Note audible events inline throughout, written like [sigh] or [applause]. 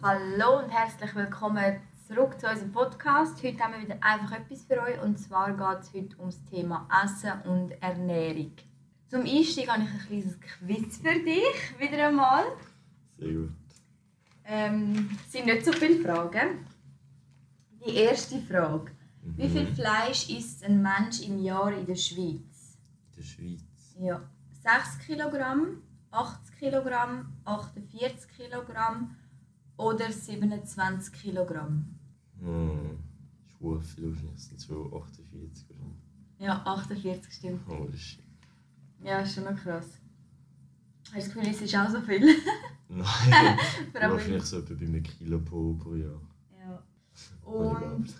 Hallo und herzlich willkommen zurück zu unserem Podcast. Heute haben wir wieder einfach etwas für euch und zwar geht es heute ums Thema Essen und Ernährung. Zum Einstieg habe ich ein kleines Quiz für dich, wieder einmal. Sehr gut. Ähm, es sind nicht so viele Fragen. Die erste Frage. Wie viel Fleisch isst ein Mensch im Jahr in der Schweiz? In der Schweiz. Ja. 6 Kilogramm, 80 Kilogramm, 48 Kilogramm oder 27 Kilogramm? Hm. Schwul viel sind so 48 oder. Ja, 48 stimmt. Holy shit. Ja, ist schon noch krass. Hast du das Gefühl, es ist auch so viel? [laughs] Nein. [laughs] Wahrscheinlich so etwa bei einem Kilo pro, pro Jahr. ja. Und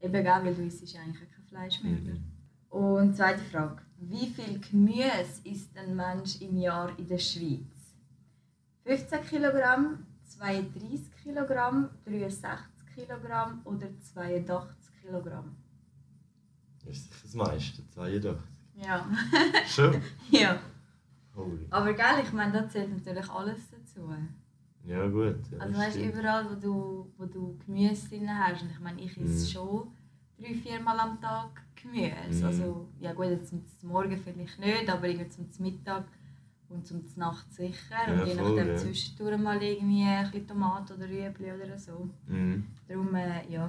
eben, gell, weil du isst eigentlich kein Fleisch mehr. Mhm. Und zweite Frage. Wie viel Gemüse isst ein Mensch im Jahr in der Schweiz? 15 Kilogramm, 32 Kilogramm, 63 Kilogramm oder 82 Kilogramm? Ist sicher das meiste, 82. Ja. [laughs] Schon? [laughs] ja. Holy. Aber gell, ich meine, da zählt natürlich alles dazu. Ja gut. Ja, Also das weißt du, überall, wo du, wo du Gemüse drin hast, und ich meine, ich esse Mhm. schon drei, viermal am Tag Gemüse. Mhm. Also, ja gut, jetzt zum Morgen vielleicht nicht, aber irgendwie zum Mittag und zum Nacht sicher. Ja, und je voll, nachdem ja. zwischendurch mal irgendwie ein bisschen Tomaten oder Rüebli oder so. Mhm. Darum, äh, ja,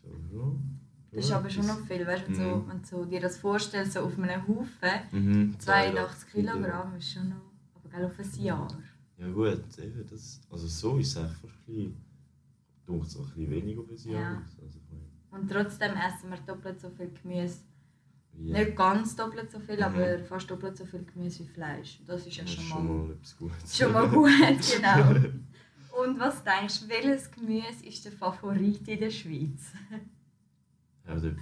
Schon, schon. das ist aber schon noch viel. Weißt du, wenn, so, Mhm. wenn du so dir das vorstellst, so auf einem Haufen, Mhm. 82 Kilogramm ist schon noch, aber gell, auf ein Jahr. Ja gut, eben, das, also so ist es fast ein bisschen, es auch ein bisschen weniger auf ein Jahr Ja. Also, Und trotzdem essen wir doppelt so viel Gemüse. wie- Nicht ganz doppelt so viel, Mhm. aber fast doppelt so viel Gemüse wie Fleisch. Das ist ja das ist schon mal, etwas Gutes. schon mal gut, [laughs] genau. Und was denkst du, welches Gemüse ist der Favorit in der Schweiz? Ja, dort.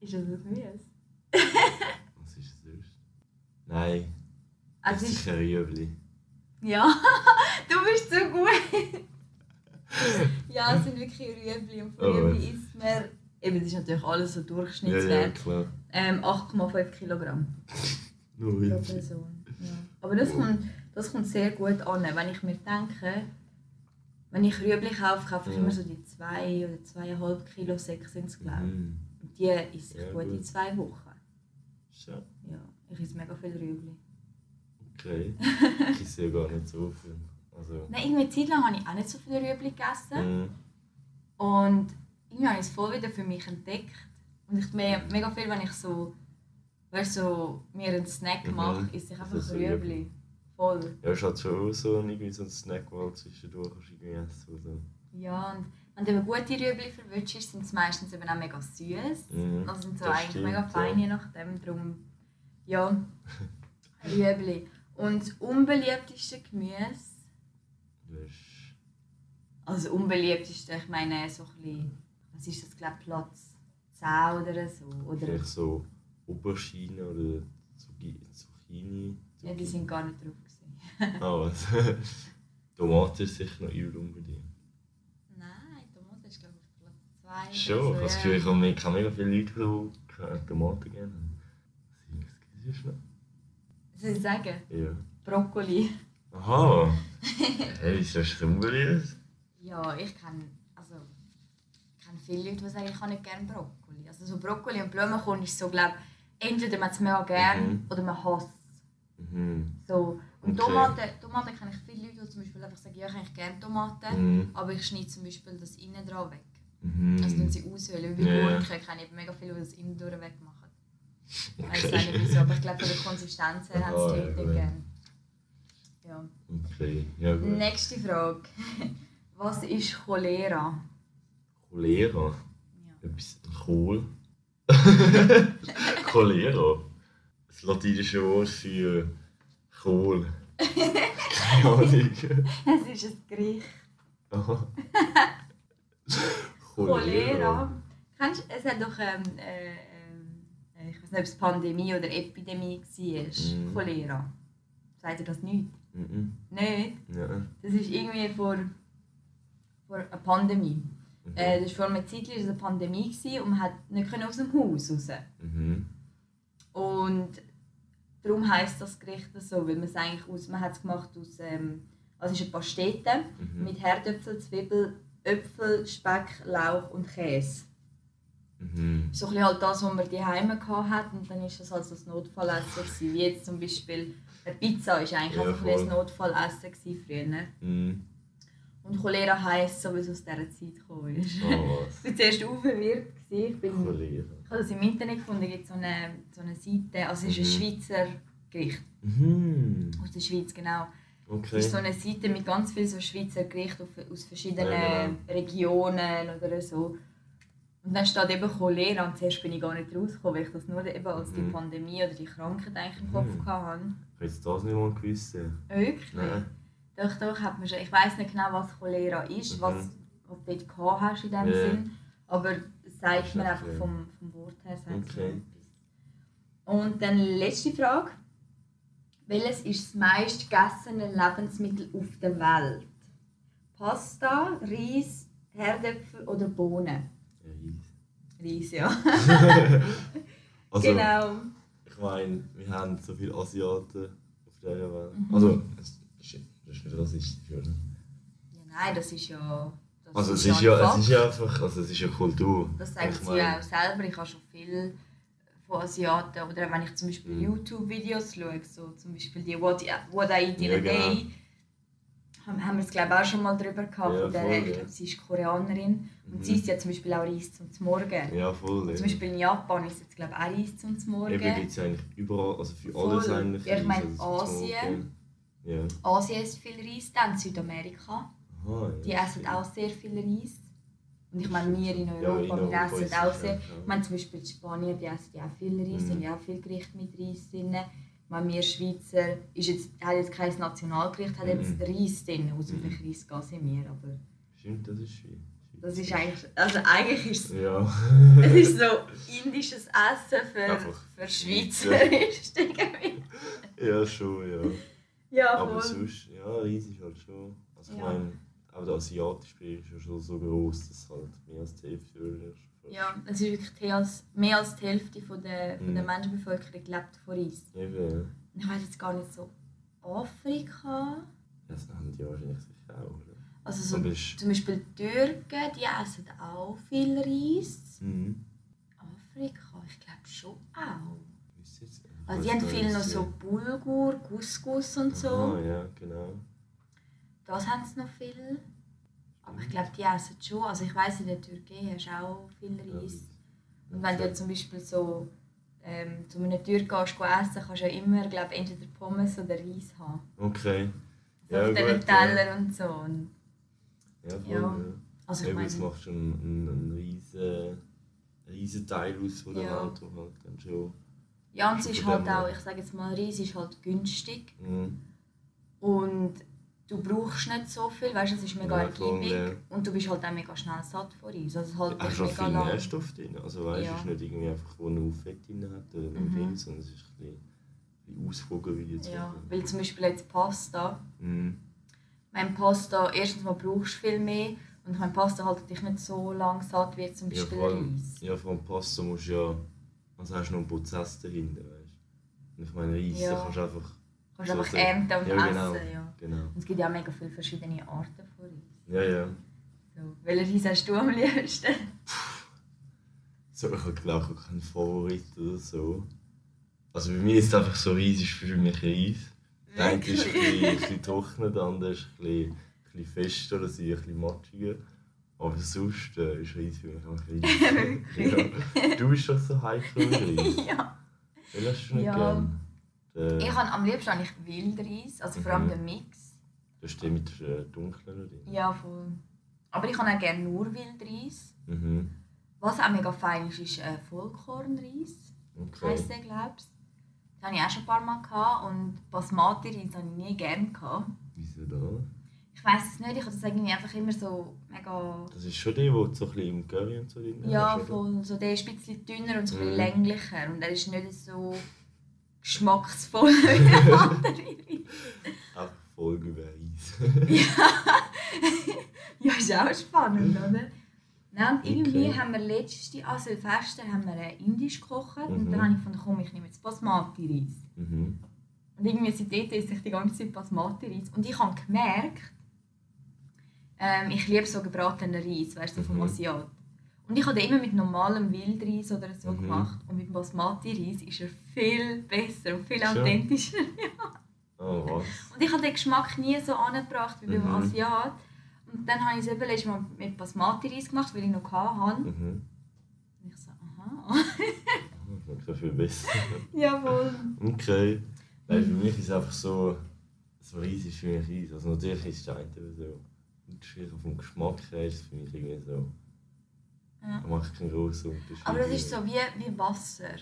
Ist das ein Gemüse? Was ist es sonst? Nein, das Also ist ist, sicher Rüebli. ja, [laughs] du bist so gut. [laughs] ja, es sind wirklich Rüebli und von Oh, Rüebli was? isst man, eben das ist natürlich alles so Ja, ja, Durchschnittswert, klar. ähm, 8,5 Kilogramm. [laughs] Nur pro. Person. Ja. Aber das kommt, das kommt sehr gut an, wenn ich mir denke, wenn ich Rüebli kaufe, kaufe ich Ja. immer so die 2 oder 2,5 Kilo Säcke sind es, glaube ich. Mhm. Und die esse ich Ja, gut in gut. zwei Wochen. Schon. Ja, ich esse mega viel Rüebli. Okay. [laughs] ich sehe gar nicht so viel. Also. Nein, irgendwie eine Zeit lang habe ich auch nicht so viel Rüebli gegessen. Mhm. Und irgendwie habe ich es voll wieder für mich entdeckt. Und ich me mega viel, wenn ich so, weißt, so mir einen Snack Mhm. mache, esse ich einfach ist so Rüebli. Voll. Ja, es hat schon so irgendwie so ein Snack, wo halt zwischendurch kannst irgendwie essen. Ja, und wenn du eben gute Rüebli verwünschst, sind sie meistens eben auch mega süß. Mhm. Also sind so Das eigentlich stimmt, mega fein, ja. je nachdem. Drum, ja, [laughs] Rüebli. Und das unbeliebteste Gemüse, Du hast. also das unbeliebteste, ich meine so ein bisschen, was ist das, glaube Platz 10 oder so. Oder, Vielleicht so Aubergine oder Zucchini. Zucchini. ja, die sind gar nicht drauf. Gewesen. Ah, was? [laughs] Tomate ist sicher noch übel unbedingt. Nein, Tomate ist glaube ich Platz 2. Schon, ich habe das Gefühl, ich habe mega viele Leute, die keine Tomaten gerne haben. Was ist das? Soll ich sagen? Ja. Brokkoli. Aha! [laughs] hey, wieso ist das unbeliebt? Ja, ich kenne also, ich viele Leute, die sagen, ich habe nicht gerne Brokkoli. Also so Brokkoli und Blumenkohl ist so, glaube entweder man es mega gerne Mhm. oder man hasst es. Mhm. So. Und Okay. Tomaten, Tomaten kenne ich viele Leute, die zum Beispiel einfach sagen, ja, ich gerne Tomaten, Mhm. aber ich schneide zum Beispiel das innen dran weg. Mhm. Also tun sie aushöhlen. Wie ja. Gurken kenne ich mega viele, die das innen durch wegmachen. Ich weiß Okay. nicht wieso, aber ich glaube, von der Konsistenz her haben Ah, sie die Leute gerne. Ja. Okay, ja gut. Nächste Frage. [laughs] Was ist Cholera? Cholera. Ja. Etwas Kohl. [laughs] Cholera. Das latinische Wort für Kohl. Keine Ahnung. Es ist ein Gericht. Aha. [laughs] Cholera. Kennst, du- es hat doch, ähm, äh, ähm, ich weiß nicht, ob es Pandemie oder Epidemie war. Mhm. Cholera. Sagt ihr das nicht? Mhm. Nicht? Ja. Das ist irgendwie vor, vor einer Pandemie. Mhm. Äh, das war vor einer Zeit war es eine Pandemie gewesen und man hat nicht aus dem Haus raus. Mhm. Und darum heisst das Gericht so, weil man es eigentlich aus, man hat es gemacht aus, ähm, also es ist eine Pastete Mhm. mit Herdöpfel, Zwiebel, Äpfel, Speck, Lauch und Käse. Mhm. So ein halt das, was man daheim hatte und dann war das halt das Notfallessen. gewesen. Wie jetzt zum Beispiel eine Pizza war eigentlich Ja, einfach ein. Notfallessen früher. Mhm. Und Cholera heisst so, weil es aus dieser Zeit gekommen ist. Oh, [laughs] Ich war zuerst gewesen. Ich, bin, Cholera. ich habe das im Internet gefunden, es gibt so eine, so eine Seite, also es ist ein Mhm. Schweizer Gericht, Mhm. aus der Schweiz genau. Es Okay. ist so eine Seite mit ganz vielen so Schweizer Gerichten aus verschiedenen Ja, genau. Regionen oder so. Und dann steht eben Cholera und zuerst bin ich gar nicht rausgekommen, weil ich das nur eben als die Mhm. Pandemie oder die Krankheit eigentlich im Kopf Mhm. hatte. Ich jetzt das nicht mal gewusst. Wirklich? Nein. Doch, doch, hat man schon. Ich weiß nicht genau, was Cholera ist, Mhm. was, was du dort gehabt hast in dem Ja. Sinn. Aber sagt Das mir ist einfach vom, vom Wort her. sagt Okay. Und dann letzte Frage. Welches ist das meist gegessene Lebensmittel auf der Welt? Pasta, Reis, Herdöpfel oder Bohnen? Reis, ja. [laughs] Also, genau. ich meine, wir haben so viele Asiaten auf dieser Welt. Mhm. Also, das ist, das ist nicht rassistisch, oder? Ja, nein, das ist ja. Das Also, es ja ist ja, es ist ja einfach, also, es ist ja Kultur. Das sagt Ich sie ja auch selber. Ich habe schon viel von Asiaten, oder wenn ich zum Beispiel Mhm. YouTube-Videos schaue, so zum Beispiel die What, I- What I Eat in a. Day, haben, wir es glaube ich auch schon mal darüber gehabt. Ja, von der, voll, ich glaube, sie ist Koreanerin und sie isst ja zum Beispiel auch Reis zum Morgen. Ja, voll. Ja. Zum Beispiel in Japan ist jetzt glaube ich auch Reis zum Morgen. Eben gibt es eigentlich überall, also für alles Voll. eigentlich. Ja, ich meine, also Asien. Ja. Asien isst viel Reis, dann Südamerika. Aha, Die ja. essen auch sehr viel Reis. Und ich meine, wir in Ja, Europa, in wir Europa essen ist auch sehr. ja, Ich meine zum Beispiel die Spanier, die essen ja auch viel Reis, Mhm. sind ja auch viel Gerichte mit Reis drin. Ich meine, wir Schweizer ist jetzt, hat jetzt kein Nationalgericht, hat jetzt Mhm. Reis drin, aus Mhm. dem Reis gehen sind wir, aber Stimmt, das ist schön. Das ist eigentlich, also eigentlich ist es, Ja. es ist so indisches Essen für, Einfach für Schweizer. Schweizerisch ja, schon, ja. Ja, Aber voll. sonst, ja, Reis ist halt schon. Also, ich Ja. meine, auch der asiatische Bereich ist ja schon so groß, dass halt mehr als die Hälfte fast- Ja, es ist wirklich mehr als, mehr als die Hälfte von der, von der Mhm. Menschenbevölkerung lebt von Reis. Eben. Ich weiß jetzt gar nicht so. Afrika? Das haben die wahrscheinlich sicher auch? Also so, zum Beispiel die Türken, die essen auch viel Reis. Mhm. Afrika, ich glaube schon auch. Also die haben viel noch so Bulgur, Couscous und so. Aha, ja, genau. Das haben sie noch viel. Aber ich glaube, die essen schon. Also ich weiß in der Türkei hast du auch viel Reis. Und wenn du zum Beispiel so ähm, zu einem Türk gehst, geh essen, kannst du ja immer glaub, entweder Pommes oder Reis haben. Okay. Ja, auf diesen gut, ja. Teller und so. Und, Ja, voll, Ja. ja. also ich Eben, es meine, macht schon einen, einen riesen, riesen Teil aus von der Ja. Wo halt dann schon... ja, und es ist halt dem auch, ich sage jetzt mal, Reis ist halt günstig. Mhm. Und du brauchst nicht so viel, weißt du, es ist mega Ja, ergiebig. ja. Und du bist halt auch mega schnell satt von Reis. Also es halt Hast mega viel lang. Nährstoff drin. Also weißt du, Ja. es ist nicht irgendwie einfach, wo nur Fett drin hat oder Mhm. viel, sondern es ist ein bisschen, ein bisschen ausgewogen wie jetzt. Ja, weil zum Beispiel jetzt Pasta. Mhm. Mein Pasta, erstens mal brauchst du viel mehr. Und mein Pasta hält dich nicht so lang satt wie zum Ja, Beispiel vor allem, Reis. ja, vor allem Pasta musst du ja... Also hast du noch einen Prozess dahinter, weißt du. Und ich meine, Reis Ja. kannst du einfach... kannst so einfach ernten und ja, essen. genau. Ja. Genau. Und es gibt ja auch mega viele verschiedene Arten von Reis. Ja, ja. So. Welchen Reis hast du am liebsten? [laughs] So, ich habe glaube ich keinen Favorit oder so. Also bei mir ist es einfach so Reis ist für mich Reis. Der eine ist ein bisschen, ein bisschen der andere ist ein bisschen, ein bisschen fester oder sie ein bisschen matschiger. Aber sonst äh, ist Reis für mich einfach Reis. [laughs] ja. Du bist doch so heikel Reis. [laughs] ja. Welchen hast du nicht Ja. gern? Der, Ich habe am liebsten eigentlich Wildreis, also vor allem Mhm. den Mix. der steht mit der dunklen drin. Ja, voll. Aber ich habe auch gerne nur Wildreis. Mhm. Was auch mega fein ist, ist äh, Vollkornreis. Okay. Heisst der, glaubst du? Das hatte ich auch schon ein paar Mal. Gehabt. Und Basmati-Reis habe ich nie gerne. Gehabt. Wieso da? Ich weiß es nicht, ich habe das irgendwie einfach immer so mega... Das ist schon der, du so ein bisschen im Curry und so drin Ja, hast, voll. So, der ist ein bisschen dünner und so ein bisschen Mhm. länglicher. Und er ist nicht so geschmacksvoll [laughs] wie der andere Folge über Reis. Ja, ist auch spannend, oder? Nein, und irgendwie Okay. haben wir letzte, an Silvester haben wir äh, indisch gekocht und Mhm. dann habe ich gefunden, komm, ich nehme jetzt Basmati-Reis. Mhm. Und irgendwie seitdem esse ich die ganze Zeit Basmati-Reis. Und ich habe gemerkt, ähm, ich liebe so gebratenen Reis, weißt du, vom Mhm. Asiat. Und ich habe den immer mit normalem Wildreis oder so Mhm. gemacht. Und mit Basmati-Reis ist er viel besser und viel authentischer. [laughs] Oh, was? Und ich habe den Geschmack nie so angebracht wie beim Mhm. Asiat. Und dann habe ich es eben letztes Mal mit Basmati-Reis gemacht, weil ich noch hatte. Mhm. Und ich so, aha. Das ist viel besser. [laughs] Jawohl. Okay. Nein, für mich ist es einfach so, so riesig für mich Reis. Also natürlich ist das eine so unterschiedlich vom Geschmack her ist es für mich irgendwie so. Ja. Da macht keinen großen Unterschied. Aber das ist so wie, wie Wasser.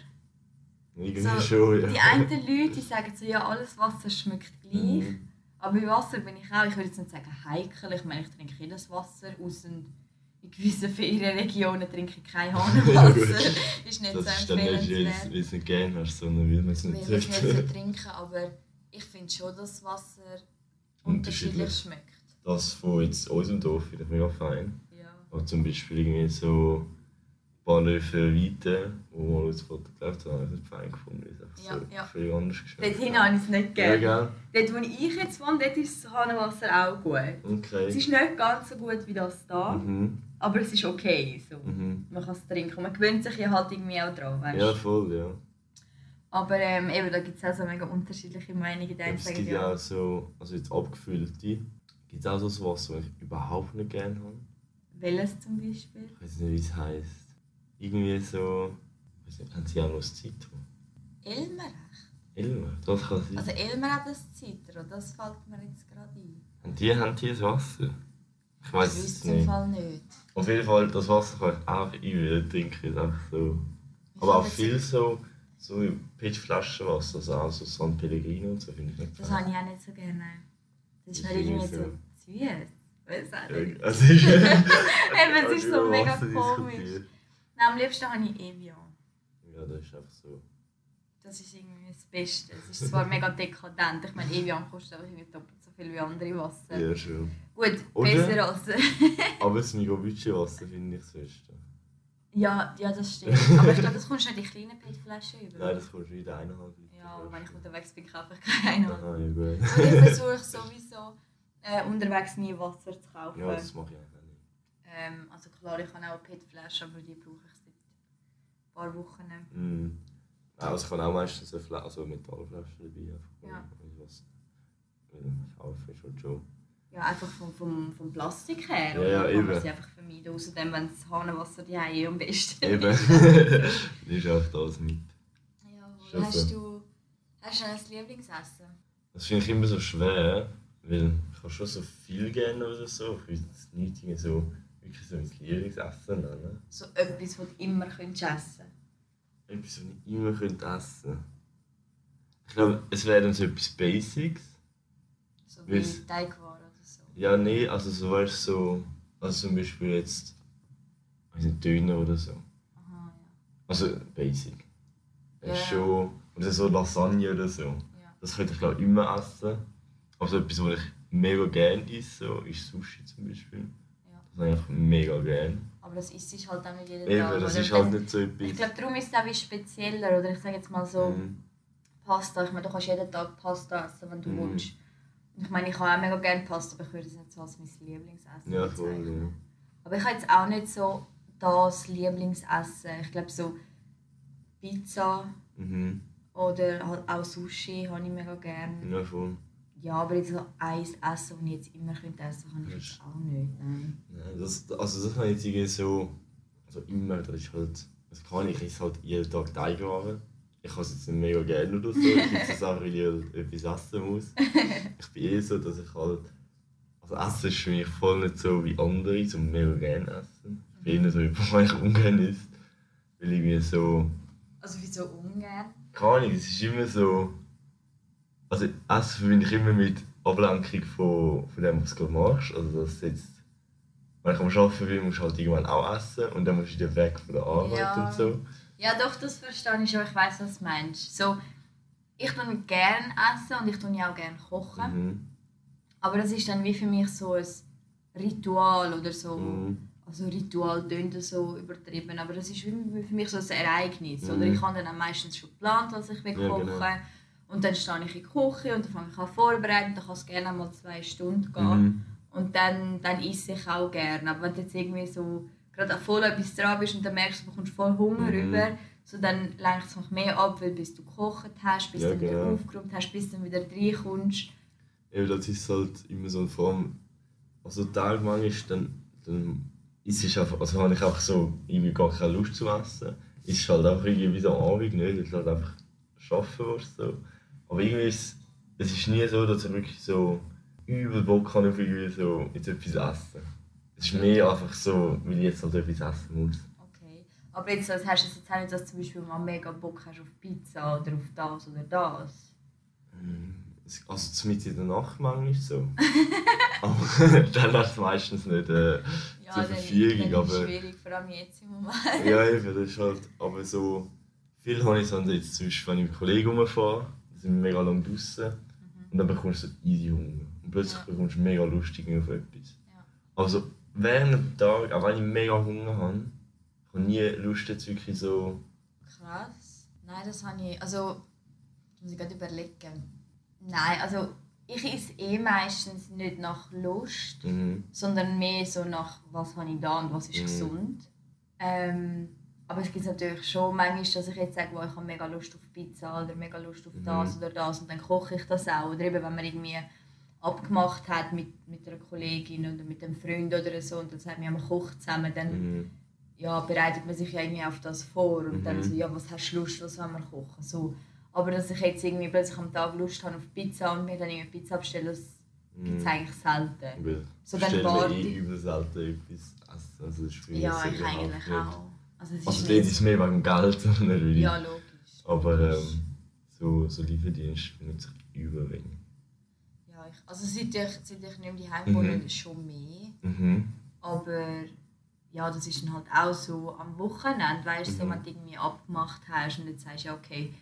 Irgendwie so, schon, ja. Die einen Leute die sagen so, ja, alles Wasser schmeckt gleich. Mhm. Aber bei Wasser bin ich auch, ich würde jetzt nicht sagen heikel, ich meine, ich trinke jedes Wasser, außer in gewissen Ferienregionen trinke ich kein [laughs] Ja, Hahnenwasser. ist nicht Das so ist dann nicht, weil es nicht gerne hast, sondern weil man es nicht ich es nicht so [laughs] trinken, aber ich finde schon, dass Wasser Unterschiedlich. unterschiedlich schmeckt. Das von jetzt unserem Dorf finde ich mega fein. Ja. Oder zum Beispiel irgendwie so Bahnhöfe weiter, wo wir uns Foto gelaufen haben, habe ich nicht fein gefunden. es einfach Ja, so ja. viel anders geschmeckt Dort hinten habe ich es nicht Ja, gerne. gell? Dort, wo ich jetzt wohne, dort ist das Hahnenwasser auch gut. Es Okay. ist nicht ganz so gut wie das da, Mhm. aber es ist okay. So. Mhm. Man kann es trinken. Und man gewöhnt sich ja halt irgendwie auch dran, weißt? Ja, voll, ja. Aber ähm, eben, da gibt es auch so mega unterschiedliche Meinungen. Einen es gibt ja ja, auch so, also jetzt abgefüllte, gibt es auch so das Wasser, das ich überhaupt nicht gerne habe. welches zum Beispiel? Ich weiß nicht, wie es heisst. Irgendwie so, ich weiß nicht, haben sie auch noch das Zitron? Elmer echt? Elmer, das kann sein. Also Elmer hat das Zitro, das fällt mir jetzt gerade ein. Haben die, haben die das Wasser? Ich weiß es wüsste im nicht. Fall nicht. Auf jeden Fall, das Wasser kann ich auch übel trinken. Einfach so. Ich Aber auch viel so, so PET-Flaschenwasser, also auch so San Pellegrino und so finde ich nicht Das habe ich auch nicht so gerne. Das ist mir irgendwie irgendwie so süß. Weiß auch nicht. Ja, Also ist, Eben, es ist so über mega komisch. Nein, am liebsten habe ich Evian. Ja, das ist einfach so. Das ist irgendwie das Beste. Es ist zwar mega dekadent. Ich meine, Evian kostet aber irgendwie doppelt so viel wie andere Wasser. Ja, schon. Gut, Oder? besser als... [laughs] Aber das Migobuchi-Wasser finde ich das Beste. ja, ja, das stimmt. Aber ich glaube, das kommst du nicht in kleinen PET-Flaschen über. Nein, das kostet wieder eineinhalb Liter. Ja, aber wenn ich unterwegs bin, kaufe ich keine. Gut. Und ich versuche sowieso äh, unterwegs nie Wasser zu kaufen. Ja, das mache ich eigentlich auch nicht. ähm, also klar, ich habe auch eine PET-Flasche, aber die brauche paar Wochen. Mhm. Also ich habe auch meistens eine Fla also Metallflaschen dabei. Einfach, Ja. Was, weil kaufen ist halt schon. Ja, einfach vom, vom, vom Plastik her. Ja, oder? ja, kann man eben. sie einfach vermeiden. Außerdem, wenn das Hahnenwasser die eh am besten Eben. [laughs] Nimmst einfach das mit. Schon Hast du, hast du ein Lieblingsessen? Das finde ich immer so schwer, weil ich schon so viel gerne oder so. Ich will jetzt nicht so wirklich so mein Lieblingsessen nennen. So etwas, was du immer könntest essen Etwas, was ich immer könnte essen Ich glaube, es wäre dann so etwas Basics. So wie Teigwaren oder so. Ja, nee, also so weißt du, so, also zum Beispiel jetzt, weiß nicht, Döner oder so. Aha, Also basic. Das ist Ja. schon, oder so Lasagne oder so. ja. ja. Das könnte ich glaube immer essen. Aber so etwas, was ich mega gerne esse, so, ist Sushi zum Beispiel. Das habe ich einfach mega gerne. Aber das isst sich halt auch nicht jeden Eben, Tag. das oder? ist halt nicht so etwas. Ich glaube, darum ist es auch wie spezieller. Oder ich sage jetzt mal so Mhm. Pasta. Ich meine, du kannst jeden Tag Pasta essen, wenn du Mhm. willst. Und ich meine, ich habe auch mega gerne Pasta, aber ich würde es nicht so als mein Lieblingsessen Ja, voll. Ja. Aber ich habe jetzt auch nicht so das Lieblingsessen. Ich glaube so Pizza Mhm. oder halt auch Sushi habe ich mega gerne. Ja, voll. Ja, aber jetzt so eins Essen, das ich jetzt immer könnte essen könnte, kann ich jetzt auch nicht. Nein. Ja, das, also das habe ich jetzt so, also immer, das ist halt, das kann ich, ich esse halt jeden Tag Teigwaren. Ich habe es jetzt nicht mega gerne oder so, ich esse es einfach, weil ich halt etwas essen muss. [laughs] Ich bin eh so, dass ich halt, also Essen ist für mich voll nicht so wie andere, so mega gerne essen. Ich bin eher so ich ungern isst, weil ich mir so, Also wieso ungern? keine Ahnung, es ist immer so, also Essen verbinde ich immer mit Ablenkung von, von dem, was du machst. Also das jetzt, wenn ich am Arbeiten bin, musst du halt irgendwann auch essen und dann musst du wieder weg von der Arbeit Ja. und so. Ja, doch, das verstehe ich schon. Ich weiß, was du meinst. So, ich tue gerne essen und ich tue ja auch gerne kochen. Mhm. Aber das ist dann wie für mich so ein Ritual oder so. Mhm. also Ritual tönt so übertrieben, aber das ist für mich so ein Ereignis. Mhm. Oder ich habe dann meistens schon geplant, was ich will ja, kochen genau. Und dann stehe ich in die Küche und dann fange ich an vorbereiten. Dann kann es gerne mal zwei Stunden gehen. Mhm. Und dann, dann esse ich auch gerne. Aber wenn du jetzt irgendwie so gerade voll etwas dran bist und dann merkst du, du bekommst voll Hunger mhm. rüber, so dann lenkt es noch mehr ab, weil bis du gekocht hast, bis ja, du wieder genau. aufgeräumt hast, bis du wieder reinkommst. Ja, das ist halt immer so eine Form. Also Tag ist dann, dann ist es einfach, also habe ich einfach so irgendwie gar keine Lust zu essen. Es ist halt einfach irgendwie wie so am Abend, nicht? du halt einfach arbeiten musst. So. Aber irgendwie ist es ist nie so, dass ich wirklich so übel Bock habe auf irgendwie so jetzt etwas essen. Es ist mehr einfach so, weil ich jetzt halt etwas essen muss. Okay. Aber jetzt also hast du jetzt auch nicht, dass du zum Beispiel mal mega Bock hast auf Pizza oder auf das oder das? Mm, also mit in der Nacht manchmal so. [laughs] aber dann hast du meistens nicht äh, ja, zur Verfügung. Ja, aber schwierig, vor allem jetzt im Moment. ja, eben, das ist halt, aber so, viel habe ich so jetzt zum Beispiel, wenn ich mit Kollegen rumfahre, sind mega lang draußen mhm. und dann bekommst du so easy Hunger. Und plötzlich ja. bekommst du mega lustig auf etwas. Ja. Also während dem Tag, auch wenn ich mega Hunger habe, habe ich nie Lust jetzt wirklich so... Krass. Nein, das habe ich, also, das muss ich gerade überlegen. Nein, also ich esse eh meistens nicht nach Lust, mhm. sondern mehr so nach was habe ich da und was ist mhm. gesund. Ähm, aber es gibt natürlich schon manchmal, dass ich jetzt sage, oh, ich habe mega Lust auf Pizza oder mega Lust auf das mhm. oder das und dann koche ich das auch. Oder eben, wenn man irgendwie abgemacht hat mit, mit einer Kollegin oder mit einem Freund oder so und dann sagt man, man kocht zusammen, dann mhm. ja, bereitet man sich ja irgendwie auf das vor und dann mhm. so, ja, was hast du Lust, was wollen wir kochen? So, aber dass ich jetzt irgendwie plötzlich am Tag Lust habe auf Pizza und mir dann eine Pizza bestelle, das gibt es eigentlich selten. Weil so dann warte ich. übel selten etwas essen. Also das ist ja, ich eigentlich auch. Also, es ist also dort ist es mehr wegen Geld, [laughs] natürlich. Ja, logisch. Aber ähm, so, so Lieferdienst benutze ich überwenig. Ja, ich, also seit ich, seit ich nicht mehr daheim wohne, mhm. schon mehr. Mhm. Aber ja, das ist dann halt auch so am Wochenende, weißt du, mhm. so, wenn du irgendwie abgemacht hast und jetzt sagst du, okay,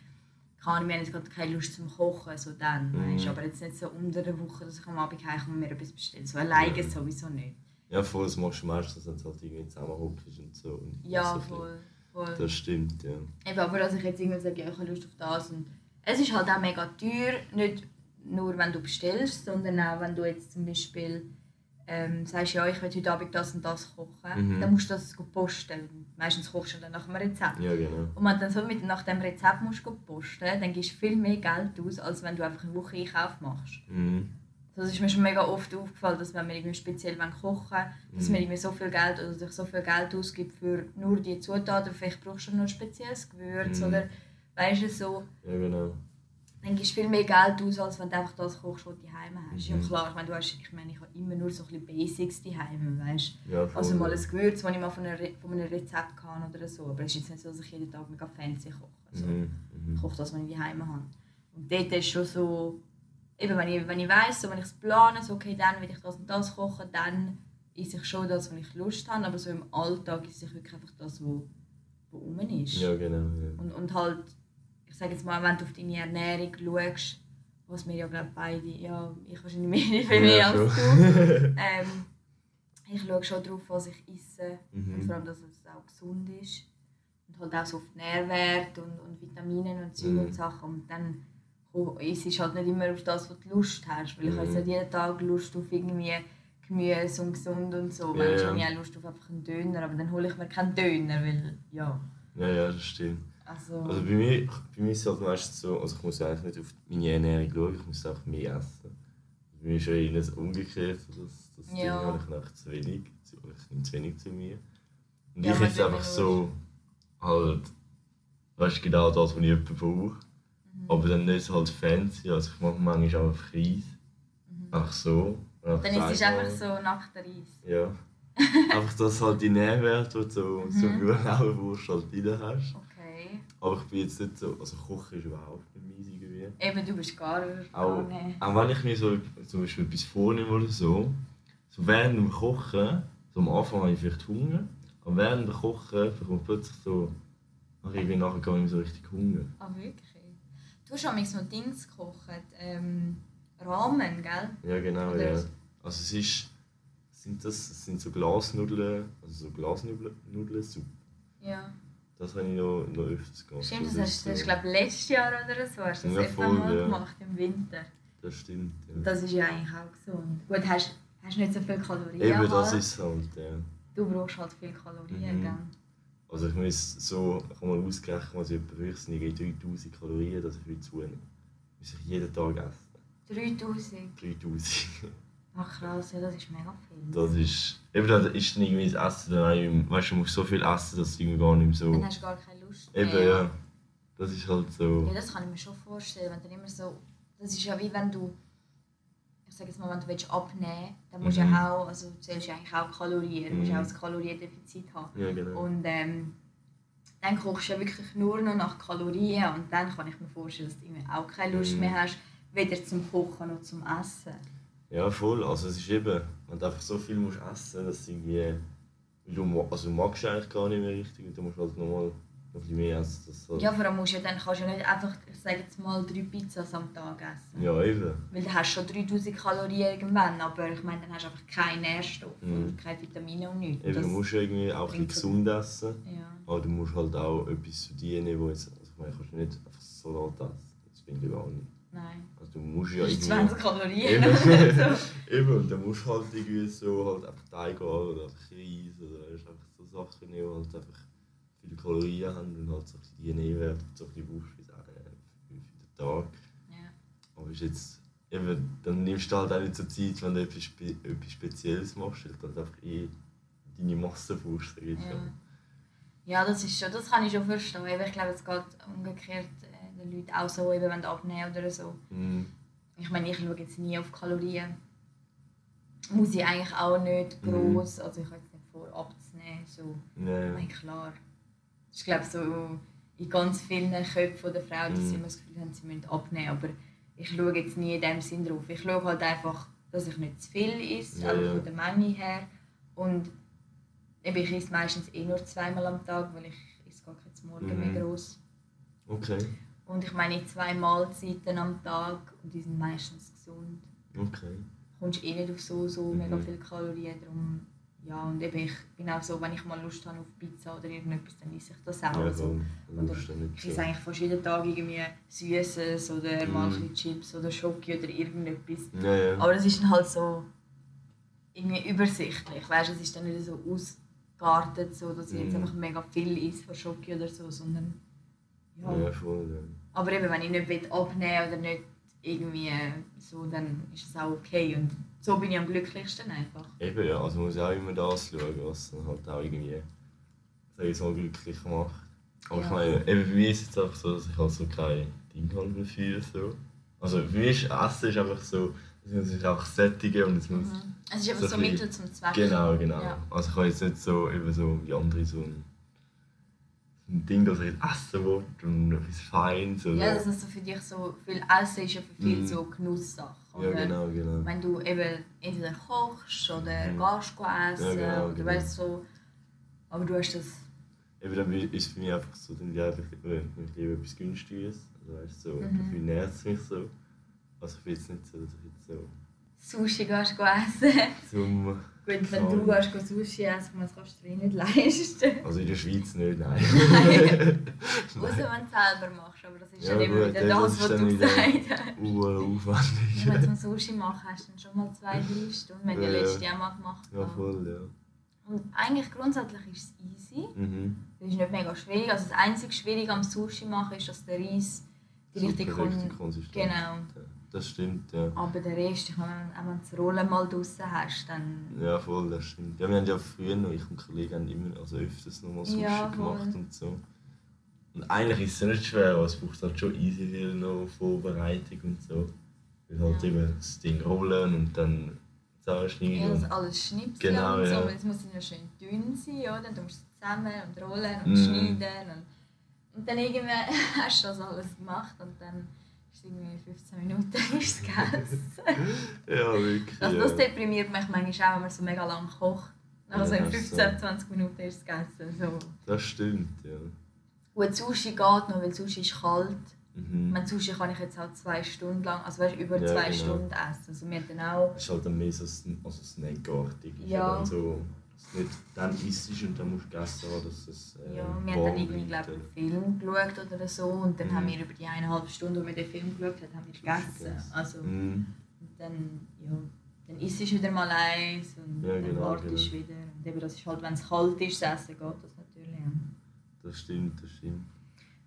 kann, wir haben jetzt gerade keine Lust zum Kochen, so dann, mhm. weißt, aber jetzt nicht so unter der Woche, dass ich am Abend heimkomme und mir etwas bestelle, so alleine ja. sowieso nicht. Ja, voll, das machst du meistens, wenn du halt irgendwie zusammenhockst und so. Und ja, voll, voll. Das stimmt, ja. Eben, aber dass ich jetzt irgendwie sage, ja, ich habe Lust auf das und es ist halt auch mega teuer, nicht nur wenn du bestellst, sondern auch wenn du jetzt zum Beispiel ähm, sagst, ja, ich will heute Abend das und das kochen, mhm. dann musst du das posten. Meistens kochst du dann nach einem Rezept. Ja, genau. Und wenn du dann so mit nach dem Rezept musst posten, dann gibst du viel mehr Geld aus, als wenn du einfach eine Woche Einkauf machst. Mhm. Das ist mir schon mega oft aufgefallen, dass wenn wir irgendwie speziell kochen wollen, dass mhm. man irgendwie so viel Geld oder sich so viel Geld ausgibt für nur die Zutaten. Vielleicht brauchst du noch ein spezielles Gewürz mhm. oder weißt du so. Ja, genau dann gibst du viel mehr Geld aus, als wenn du einfach das kochst, was du daheim hast. Mhm. Ja klar, ich meine, du hast, ich meine, ich habe immer nur so ein bisschen Basics daheim, weißt ja, Also mal ein Gewürz, das ich mal von, einer, von einem Rezept kann oder so. Aber es ist jetzt nicht so, dass ich jeden Tag mega fancy koche. Also, mhm. mhm. Ich koche das, was ich daheim habe. Und dort ist schon so, eben wenn ich, wenn ich weiss, so, wenn ich es plane, so, okay, dann will ich das und das kochen, dann esse ich schon das, was ich Lust habe, aber so im Alltag ist es wirklich einfach das, was, rum ist. Ja, genau. Ja. Und, und halt ich sage jetzt mal, wenn du auf deine Ernährung schaust, was wir ja glaube beide, ja, ich wahrscheinlich mehr, [laughs] viel mehr ja, als du. [laughs] ähm, ich schaue schon darauf, was ich esse mhm. und vor allem, dass es auch gesund ist. Und halt auch so auf die Nährwerte und, und Vitamine und Zeug mhm. und Sachen. Und dann ist es halt nicht immer auf das, was du Lust hast. Weil ich mhm. habe halt jeden Tag Lust auf irgendwie Gemüse und gesund und so. Ja, Manchmal habe ich auch Lust auf einfach einen Döner, aber dann hole ich mir keinen Döner, weil ja. Ja, ja, das stimmt. Also, also bei mir, bei mir ist es halt meistens so, also ich muss eigentlich nicht auf meine Ernährung schauen, ich muss einfach mehr essen. Bei mir ist es eher umgekehrt, das, das ja. Ding ich nach zu wenig, ich nehme zu wenig zu mir. Und ja, ich jetzt einfach so, halt, weißt du, genau das, was ich brauche. Mhm. Aber dann nicht halt fancy, also ich mache manchmal einfach Reis. Mhm. Einfach so. Dann ist es einfach so nach der Reis. Ja. [laughs] einfach, dass halt die Nährwerte, die so, so mhm. gut Wurst halt drin hast. Aber ich bin jetzt nicht so, also Kochen ist überhaupt nicht meins irgendwie. Eben, du bist gar, auch, nicht. Auch wenn ich mir so zum Beispiel etwas vornehme oder so, so während dem Kochen, so am Anfang habe ich vielleicht Hunger, aber während dem Kochen bekomme ich plötzlich so, nach irgendwie nachher gar nicht so richtig Hunger. Ah, wirklich? Du hast auch so Dings gekocht, ähm, Ramen, gell? Ja, genau, Oder ja. Also es ist, sind das? Das sind so Glasnudeln, also so Glasnudelsuppe. Ja. Das habe ich noch, noch öfters gemacht. Stimmt, das ist hast du, so- ich glaube, letztes Jahr oder so hast du das Ja, voll, mal ja. gemacht, im Winter. Das stimmt, ja. Das ist ja eigentlich auch gesund. Gut, hast hast nicht so viele Kalorien. Eben, das halt. ist halt, ja. Du brauchst halt viele Kalorien, Mhm. gell? Also ich muss so, ich habe mal ausgerechnet, was ich etwa sind, 3000 Kalorien, dass ich will zunehmen. Muss ich jeden Tag essen. 3000. 3000. Ach krass, ja, das ist mega viel. Das ist, eben da ist dann irgendwie das Essen dann auch, weißt du, musst so viel essen, dass du irgendwie gar nicht mehr so... Dann hast du gar keine Lust mehr. Eben, ja. Das ist halt so... Ja, das kann ich mir schon vorstellen, wenn du immer so... Das ist ja wie wenn du... Ich sage jetzt mal, wenn du willst abnehmen willst, dann musst du Mhm. ja auch... Also du zählst ja eigentlich auch Kalorien. Du musst Mhm. auch ein Kaloriendefizit haben. Ja, genau. Und ähm, dann kochst du ja wirklich nur noch nach Kalorien und dann kann ich mir vorstellen, dass du irgendwie auch keine Lust Mhm. mehr hast, weder zum Kochen noch zum Essen. Ja, voll. Also es ist eben, wenn du einfach so viel musst essen dass du irgendwie... Du, also du magst eigentlich gar nicht mehr richtig und du musst halt nochmal noch ein mehr essen. Das halt, Ja, vor allem musst du ja dann kannst du ja nicht einfach, ich sage jetzt mal, drei Pizzas am Tag essen. ja, eben. Weil du hast schon 3000 Kalorien irgendwann, aber ich meine, dann hast du einfach keine Nährstoffe Mhm. und keine Vitamine und nichts. eben Das- du musst ja irgendwie auch ein gesund essen. ja. Aber du musst halt auch etwas zu dir nehmen, wo jetzt... Also ich meine, kannst du nicht einfach Salat essen. Das finde ich gar nicht. Nein. Also du musst ja irgendwie... 20 Kalorien. Eben. [laughs] so. [laughs] Eben, und dann musst du halt irgendwie so halt einfach Teig oder einfach Reis oder einfach so Sachen nehmen, halt einfach viele Kalorien haben und halt so ein Nährwerte so ein brauchst für, den- für den Tag. Ja. Aber ist jetzt, eben, dann nimmst du halt auch nicht so Zeit, wenn du etwas, Spe etwas Spezielles machst, weil du halt einfach eh deine Masse brauchst, ich Ja. ja, das ist schon, das kann ich schon verstehen. Ich glaube, es geht umgekehrt äh, den Leuten auch so, eben, wenn du abnehmen oder so. Mhm. Ich meine, ich schaue jetzt nie auf Kalorien. Muss ich eigentlich auch nicht Mhm. groß. Also ich habe jetzt nicht vor, abzunehmen. So. Ich Ja. meine, klar. Ist glaube so in ganz vielen Köpfen der Frauen, dass sie immer das Gefühl haben, sie müssen abnehmen. Aber ich schaue jetzt nie in dem Sinn drauf. Ich schaue halt einfach, dass ich nicht zu viel esse, Ja, also ja. von der Menge her. Und ich esse meistens eh nur zweimal am Tag, weil ich esse gar kein zum Morgen Mhm. mehr groß. Okay, Und ich meine zwei Mahlzeiten am Tag und die sind meistens gesund. okay. kommst eh nicht auf so, so Mhm. mega viele Kalorien. Darum, ja, und eben ich bin auch so, wenn ich mal Lust habe auf Pizza oder irgendetwas, dann esse ich das auch. Ja, also, Du musst dann ich esse so. eigentlich fast jeden Tag irgendwie Süßes oder mal ein Chips oder Schoki oder irgendetwas. Ja, ja. Aber es ist dann halt so irgendwie übersichtlich. Weißt, es ist dann nicht so ausgeartet, so, dass ich jetzt Mhm. einfach mega viel esse von Schoki oder so, sondern ja. Ja, voll. Aber eben, wenn ich nicht will abnehmen oder nicht irgendwie so, dann ist es auch okay. Und so bin ich am glücklichsten einfach. Eben, ja. Also man muss auch immer das schauen, was dann halt auch irgendwie, ich mal, glücklich macht. Aber ich Ja. meine, eben bei mir ist es jetzt einfach so, dass ich halt so kein Ding habe dafür. So. Also für mich ist Essen ist einfach so, es muss sich auch sättigen und es muss... Es ist einfach So so, bisschen- Mittel zum Zweck. Genau, genau. Ja. Also ich habe jetzt nicht so, eben so wie andere so ein, so ein Ding, das ich jetzt essen will und etwas Feines. Oder, Ja, das ist so für dich so, viel Essen ist ja für viele Mhm. so Genusssache. Ja, genau, genau. Wenn du eben entweder kochst oder Mhm. gehst essen Ja, genau, oder genau. weißt so. Aber du hast das. Eben dann ist für mich einfach so, dann ja, ich, ich liebe etwas Günstiges. Also weißt so, Mhm. dafür nährt es mich so. Also ich bin jetzt nicht so, dass ich jetzt so Sushi gehst essen. zum... Wenn Ja. du gehst Sushi essen, das kannst du dir nicht leisten. [laughs] Also in der Schweiz nicht, nein. [laughs] Außer wenn du es selber machst, aber das ist Ja, ja, immer gut, wieder ja, das, das was du gesagt hast. Uh, aufwendig. Ja, wenn du Sushi machen hast, dann schon mal zwei, drei Stunden, wenn Ja, du ja. letztes Jahr mal gemacht Ja, voll, ja. Und eigentlich grundsätzlich ist es easy. Mhm. Das ist nicht mega schwierig. Also das einzige Schwierige am Sushi machen ist, dass der Reis die richtige Super, richtig Kon konsistent. Genau. Ja, Das stimmt, ja. Aber der Rest, ich meine, wenn du das Rollen mal draußen hast, dann... Ja, voll, das stimmt. Ja, wir haben ja früher noch, ich und Kollegen haben immer, also öfters noch mal Sushi Ja, gemacht und so. Und eigentlich ist es ja nicht schwer, aber es braucht halt schon easy viel noch Vorbereitung und so. Weil halt Ja. eben das Ding rollen und dann zusammenschneiden. Ja, das alles schnipseln Genau, und so. ja. Es muss ja schön dünn sein, oder? Du musst es zusammen und rollen und Mhm. schneiden. Und, und dann irgendwann [laughs] hast du das alles gemacht und ist irgendwie 15 Minuten [laughs] ist es gegessen. [laughs] ja, wirklich. Also ja. das deprimiert mich manchmal auch, wenn man so mega lang kocht. Also Ja, in das ist 15, 20 Minuten ist es gegessen. So. Das stimmt, ja. Gut, Sushi geht noch, weil Sushi ist kalt. Mhm. Mein Sushi kann ich jetzt halt zwei Stunden lang, also weißt, über Ja, zwei genau. Stunden essen. Also wir dann auch... Das ist halt dann mehr so also snackartig. Ist Ja. dann so, du nicht dann isst und dann musst du haben, dass es äh, Ja, wir haben dann irgendwie, glaube einen Film geschaut oder so und dann Mhm. haben wir über die eineinhalb Stunden, wo wir den Film geschaut haben, haben wir gegessen. Also, Mhm. und dann, ja, dann isst du wieder mal eins und Ja, dann genau, wartest genau. wieder. Und eben, das ist halt, wenn es kalt ist, das Essen geht das natürlich. Ja. Das stimmt, das stimmt.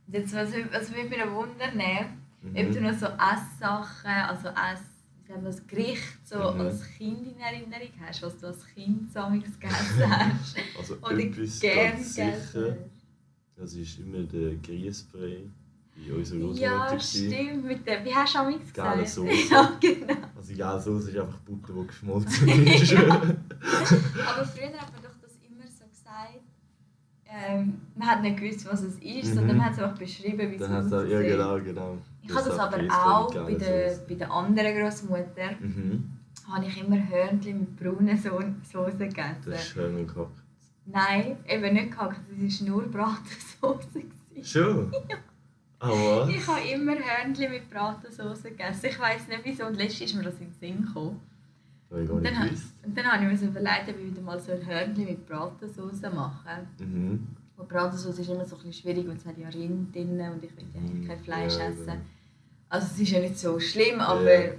Und jetzt, was, was würde mich wundern, ne? Mhm. ob du noch so Esssachen, also Ess, sagen wir das Gericht so Mhm. als Kind in Erinnerung hast, was du als Kind sammelst gegessen hast. [laughs] Also Oder etwas gern ganz sicher, das ist immer der Grießbrei bei unserer Großmutter. Ja, stimmt. Mit der, wie hast du am gesagt? Geile Sauce. [laughs] Ja, genau. Also geile Soße ist einfach Butter, die geschmolzen [laughs] ist. Aber früher hat man doch das immer so gesagt. Ähm, man hat nicht gewusst, was es ist, Mhm. sondern man hat es einfach beschrieben, wie es er, ja aussieht. genau, genau. Ich habe das aber auch bei der, bei der anderen Großmutter. Mhm. habe ich immer Hörnchen mit brauner so Soße gegessen. Das ist schön gehabt. Nein, eben nicht gehackt, das war nur Bratensauce. gewesen. Schon? [laughs] Ah, was? Ich habe immer Hörnchen mit Bratensauce gegessen. Ich weiß nicht wieso. Und letztens ist mir das in den Sinn gekommen. Habe ich gar Und nicht dann, gewusst. und dann habe ich mir so überlegt, ob ich wieder mal so ein Hörnchen mit Bratensauce mache. Mhm. Und Bratensauce ist immer so ein bisschen schwierig, weil es hat ja Rind drin und ich will ja eigentlich kein Fleisch Ja, essen. ja. Also es ist ja nicht so schlimm, aber Ja.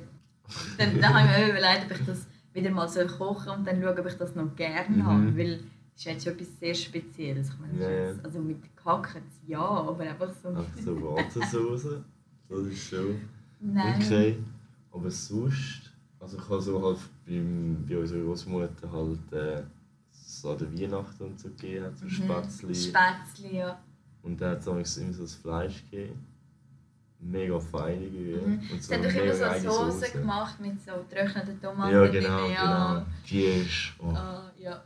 dann, dann habe ich mir überlegt, ob ich das wieder mal so kochen und dann schauen, ob ich das noch gerne Mhm. habe. Weil es ist jetzt schon etwas sehr Spezielles. Ich meine, also mit Gehackt ja, aber einfach so... Einfach so Bratensauce. Das ist schon Nein. okay. Aber sonst, also ich habe so halt beim, bei unserer Großmutter halt äh, so an der Weihnachten und so gegeben, so Mhm. Spätzli. Spätzli, ja. Und dann hat es immer so das Fleisch gegeben. Mega feinige. Mhm. Und Sie hat doch immer so eine Soße gemacht mit so getrockneten Tomaten Ja, genau, genau. Die ist, oh, Ah, ja.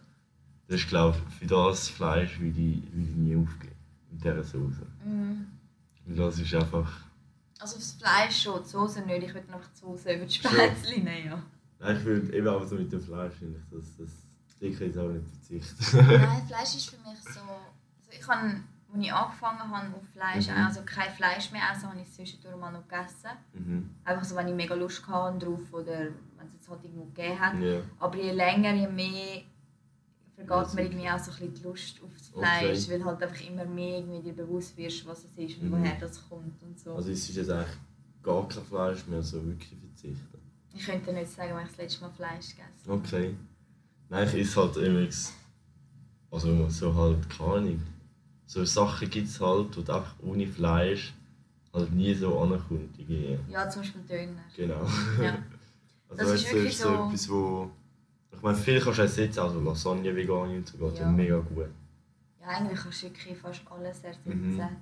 das ist glaube ich, für das Fleisch würde ich, würde ich nie aufgeben. Mit dieser Soße. Mhm. Weil das ist einfach... Also aufs Fleisch schon, die Soße nicht. Ich würde einfach die Soße über die Schon. Spätzli nehmen, ja. Nein, ich würde eben auch so mit dem Fleisch, finde ich, das, das, ich jetzt auch nicht verzichten. Nein, Fleisch ist für mich so. Also ich habe, als ich angefangen habe auf Fleisch, Mhm. also kein Fleisch mehr essen, habe ich es zwischendurch mal noch gegessen. mhm. Einfach so, wenn ich mega Lust hatte drauf oder wenn es jetzt halt irgendwo gegeben hat. Ja. Aber je länger, je mehr vergeht mir irgendwie auch so ein bisschen die Lust aufs Fleisch, weil halt einfach immer mehr irgendwie dir bewusst wirst, was es ist und Mhm. woher das kommt und so. Also es ist jetzt eigentlich gar kein Fleisch mehr, so wirklich verzichten. ich könnte nicht sagen, wenn ich das letzte Mal Fleisch gegessen habe. Okay. Nein, ich esse halt immer also so halt keine Ahnung. So Sachen gibt es halt, du einfach ohne Fleisch halt nie so ankommt. Ja, zum Beispiel Döner. Genau. Ja. [laughs] Also Das ist du, wirklich so so- etwas, wo... Meine, viel kannst du ersetzen, also Lasagne vegan und so geht ja. Mega gut. Ja, eigentlich kannst du wirklich fast alles Mhm. ersetzen.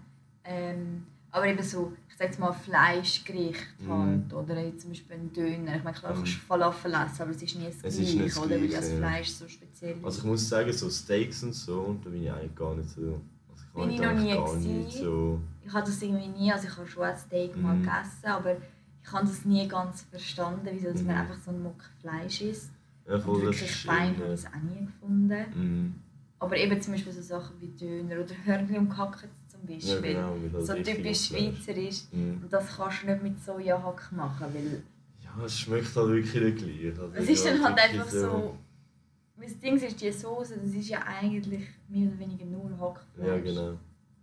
Ähm, aber eben so, ich sag jetzt mal Fleischgericht Mhm. halt, oder jetzt zum Beispiel ein Döner. Ich meine, klar Mhm. kannst du Falafel essen, aber es ist nie das Es Gleiche, nicht das oder? Weil das ja. Fleisch so speziell ist. Also ich muss sagen, so Steaks und so, und da bin ich eigentlich gar nicht so... Also ich Bin ich noch nie gewesen. so... ich habe das irgendwie nie, also ich habe schon ein Steak mal Mhm. gegessen, aber ich habe das nie ganz verstanden, wieso dass man Mhm. einfach so ein Muck Fleisch isst. Ja, voll, das wirklich fein habe ja. ich es auch nie gefunden. Mhm. Aber eben zum Beispiel so Sachen wie Döner oder Hörnli und Kacke zum Ja, Beispiel. genau. mit halt so typisch schweizerisch. Mhm. Und das kannst du nicht mit Sojahack machen, weil Ja, es schmeckt halt wirklich nicht gleich. Also es ist dann halt einfach so... Das Ding ist, die Soße, das ist ja eigentlich mehr oder weniger nur Hackfleisch. Ja, genau.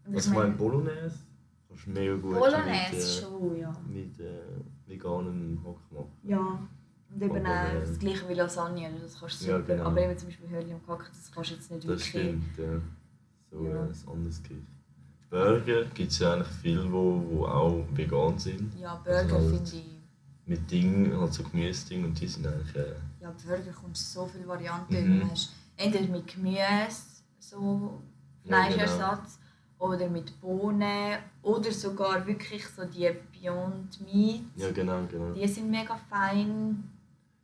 Und Also ich meine, meine, Bolognese kannst du mega gut Bolognese mit, äh, schon, ja. mit äh, veganem Hack machen. Ja. Und eben auch äh, das gleiche wie Lasagne, also das kannst du Ja, genau. Aber eben zum Beispiel Hörli und Kacke, das kannst du jetzt nicht Das wirklich... stimmt, ja. So Ja. ein anderes Gericht. Burger gibt es ja eigentlich viele, wo, wo auch vegan sind. Ja, Burger Also halt- finde ich... Mit Dingen, halt so Gemüsedingen und die sind eigentlich... Äh, Ja, Burger kommst so viele Varianten. Mhm. Du hast entweder mit Gemüse, so Ja, genau. Fleischersatz, oder mit Bohnen, oder sogar wirklich so die Beyond Meat. ja genau, genau. Die sind mega fein.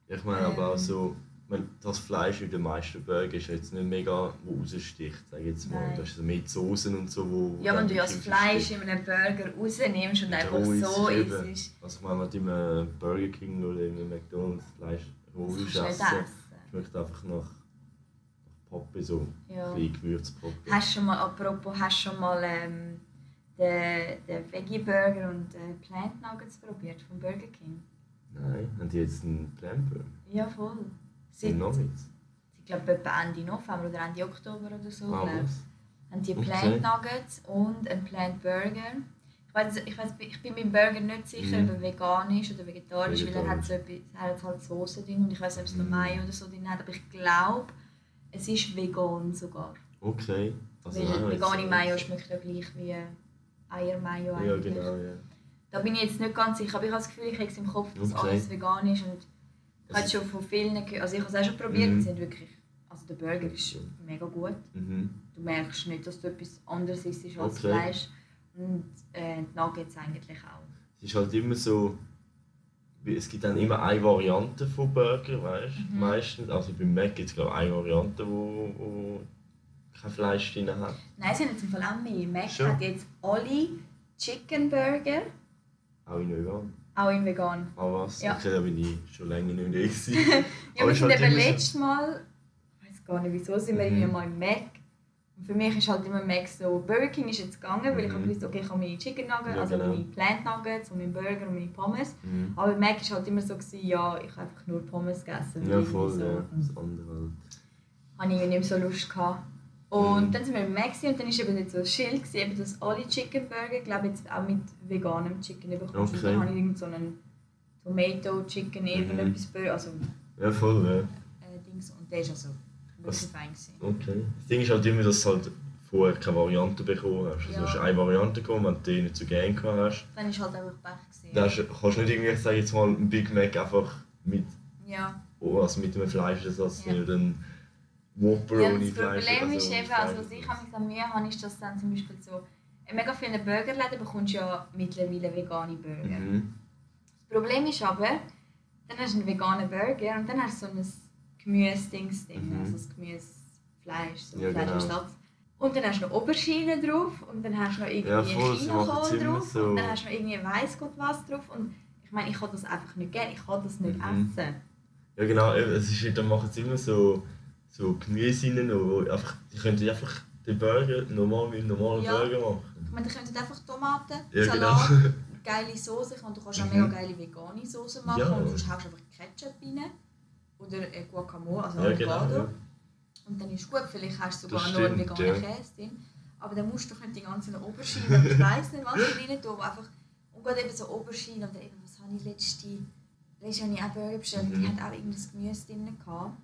Ich meine aber auch Ähm. so, meine, das Fleisch in den meisten Burger ist jetzt nicht mega, wo raussticht, sag jetzt mal. Nein. Da ist so mehr Soßen und so, wo... Ja, wenn du ja das Fleisch in einem Burger rausnimmst und einfach so isst, Also ich meine, wenn du in einem Burger King oder in einem McDonalds Fleisch roh das essen, schmeckt einfach nach, Pappe so. Ja. Ein bisschen Gewürzpappe. Hast du schon mal, apropos, hast du schon mal ähm, den, den Veggie Burger und den Plant Nuggets probiert vom Burger King? Nein, haben die jetzt einen Plan-Burger? Ja, voll. Seit, noch nichts? ich glaube, etwa Ende November oder Ende Oktober oder so. Ah, was? haben die Okay. Plant Nuggets und einen Plant Burger. Ich, weiss, ich, weiss, ich bin beim Burger nicht sicher, Mhm. ob er vegan ist oder vegetarisch, weil er hat, Vegetarisch. so etwas, er hat halt Soße drin und ich weiß nicht, ob es noch Mhm. Mayo oder so drin hat, aber ich glaube, es ist vegan sogar. Okay. Also, weil vegane Mayo schmeckt ja gleich wie Eier-Mayo Ja, eigentlich. genau, ja. Da bin ich jetzt nicht ganz sicher, aber ich habe das Gefühl, ich habe es im Kopf, dass Okay. alles vegan ist und ich habe es schon von vielen gehört, also ich habe es auch schon probiert, Mhm. sind wirklich, also der Burger ist mega gut. Mhm. Du merkst nicht, dass du etwas anderes isst als Okay. Fleisch. Und äh, die Nuggets eigentlich auch. Es ist halt immer so, es gibt dann immer eine Variante von Burger, weißt? Mhm. Meistens. Also beim Mac gibt es glaube ich eine Variante, wo, wo kein Fleisch drin hat. Nein, sie haben jetzt im Fall auch mehr. Mac Schon? hat jetzt alle Chicken Burger, Auch in vegan. auch in vegan. Ah was? Ja. Okay, da bin ich schon länger nicht mehr. [laughs] Ja, Aber wir sind halt eben immer letztes Mal, ich weiß gar nicht wieso, sind wir Mhm. irgendwie mal im Mac. Und für mich ist halt immer Mac so, Burger King ist jetzt gegangen, weil ich habe Mhm. gewusst, okay, ich habe meine Chicken Nuggets, Ja, also genau. meine Plant Nuggets und meinen Burger und meine Pommes. Mhm. Aber Mac ist halt immer so, gewesen, ja, ich habe einfach nur Pommes gegessen. Ja, voll, so, ja. Das andere halt. habe ich nicht mehr so Lust gehabt. Und Mhm. dann sind wir im Mac gewesen und dann war eben nicht so ein Schild, gewesen, eben, dass alle Chicken Burger, glaube jetzt auch mit veganem Chicken bekommst. Und Okay. dann habe ich irgend so einen Tomato Chicken, Mhm. irgendetwas Burger, also Ja, voll, ja. äh, Dings. Und der ist also wirklich Was- fein gewesen. Okay. Das Ding ist halt immer, dass du halt vorher keine Variante bekommen hast. Also Ja. du hast eine Variante bekommen, wenn du die nicht so gerne gehabt hast. Dann ist halt einfach Pech gewesen. Dann hast, kannst du nicht irgendwie, sag ich jetzt mal, einen Big Mac einfach mit, Ja. oh, also mit einem Fleischersatz Ja. nehmen oder einen Whopper ja, ohne das. Problem ist eben, also was ich an mir habe, ist, dass dann zum Beispiel so in mega vielen Burgerläden bekommst du ja mittlerweile vegane Burger. Mhm. Das Problem ist aber, dann hast du einen veganen Burger und dann hast du so ein Gemüse-Dings drin, Mhm. also das Gemüsefleisch, so Ja, genau. Fleischersatz. Und dann hast du noch Aubergine drauf und dann hast du noch irgendwie Ja, voll, Chinakohl drauf so. und dann hast du noch irgendwie weiss Gott was drauf und ich meine, ich kann das einfach nicht gerne, ich kann das nicht Mhm. essen. Ja genau, es ist, dann machen sie immer so, so Gemüse rein, wo einfach, die könnten einfach den Burger normal mit einem normalen Ja. Burger machen. Ich meine, ihr könnt einfach Tomaten, Ja, Salat, genau. [laughs] geile Soße, ich meine, du kannst auch Mhm. mega geile vegane Soße machen Ja. und sonst haust du einfach Ketchup rein oder äh, Guacamole, also Ja, genau. Avocado. Ja. Und dann ist gut, vielleicht hast du sogar Das nur einen veganen. Käse drin. Aber dann musst du die ganzen Auberginen, ich weiss nicht, was ich rein tue, aber einfach, und gerade eben so Auberginen oder eben, was habe ich letzte, letzte habe ich auch Burger bestellt, die Mhm. hat auch irgendein Gemüse drin gehabt,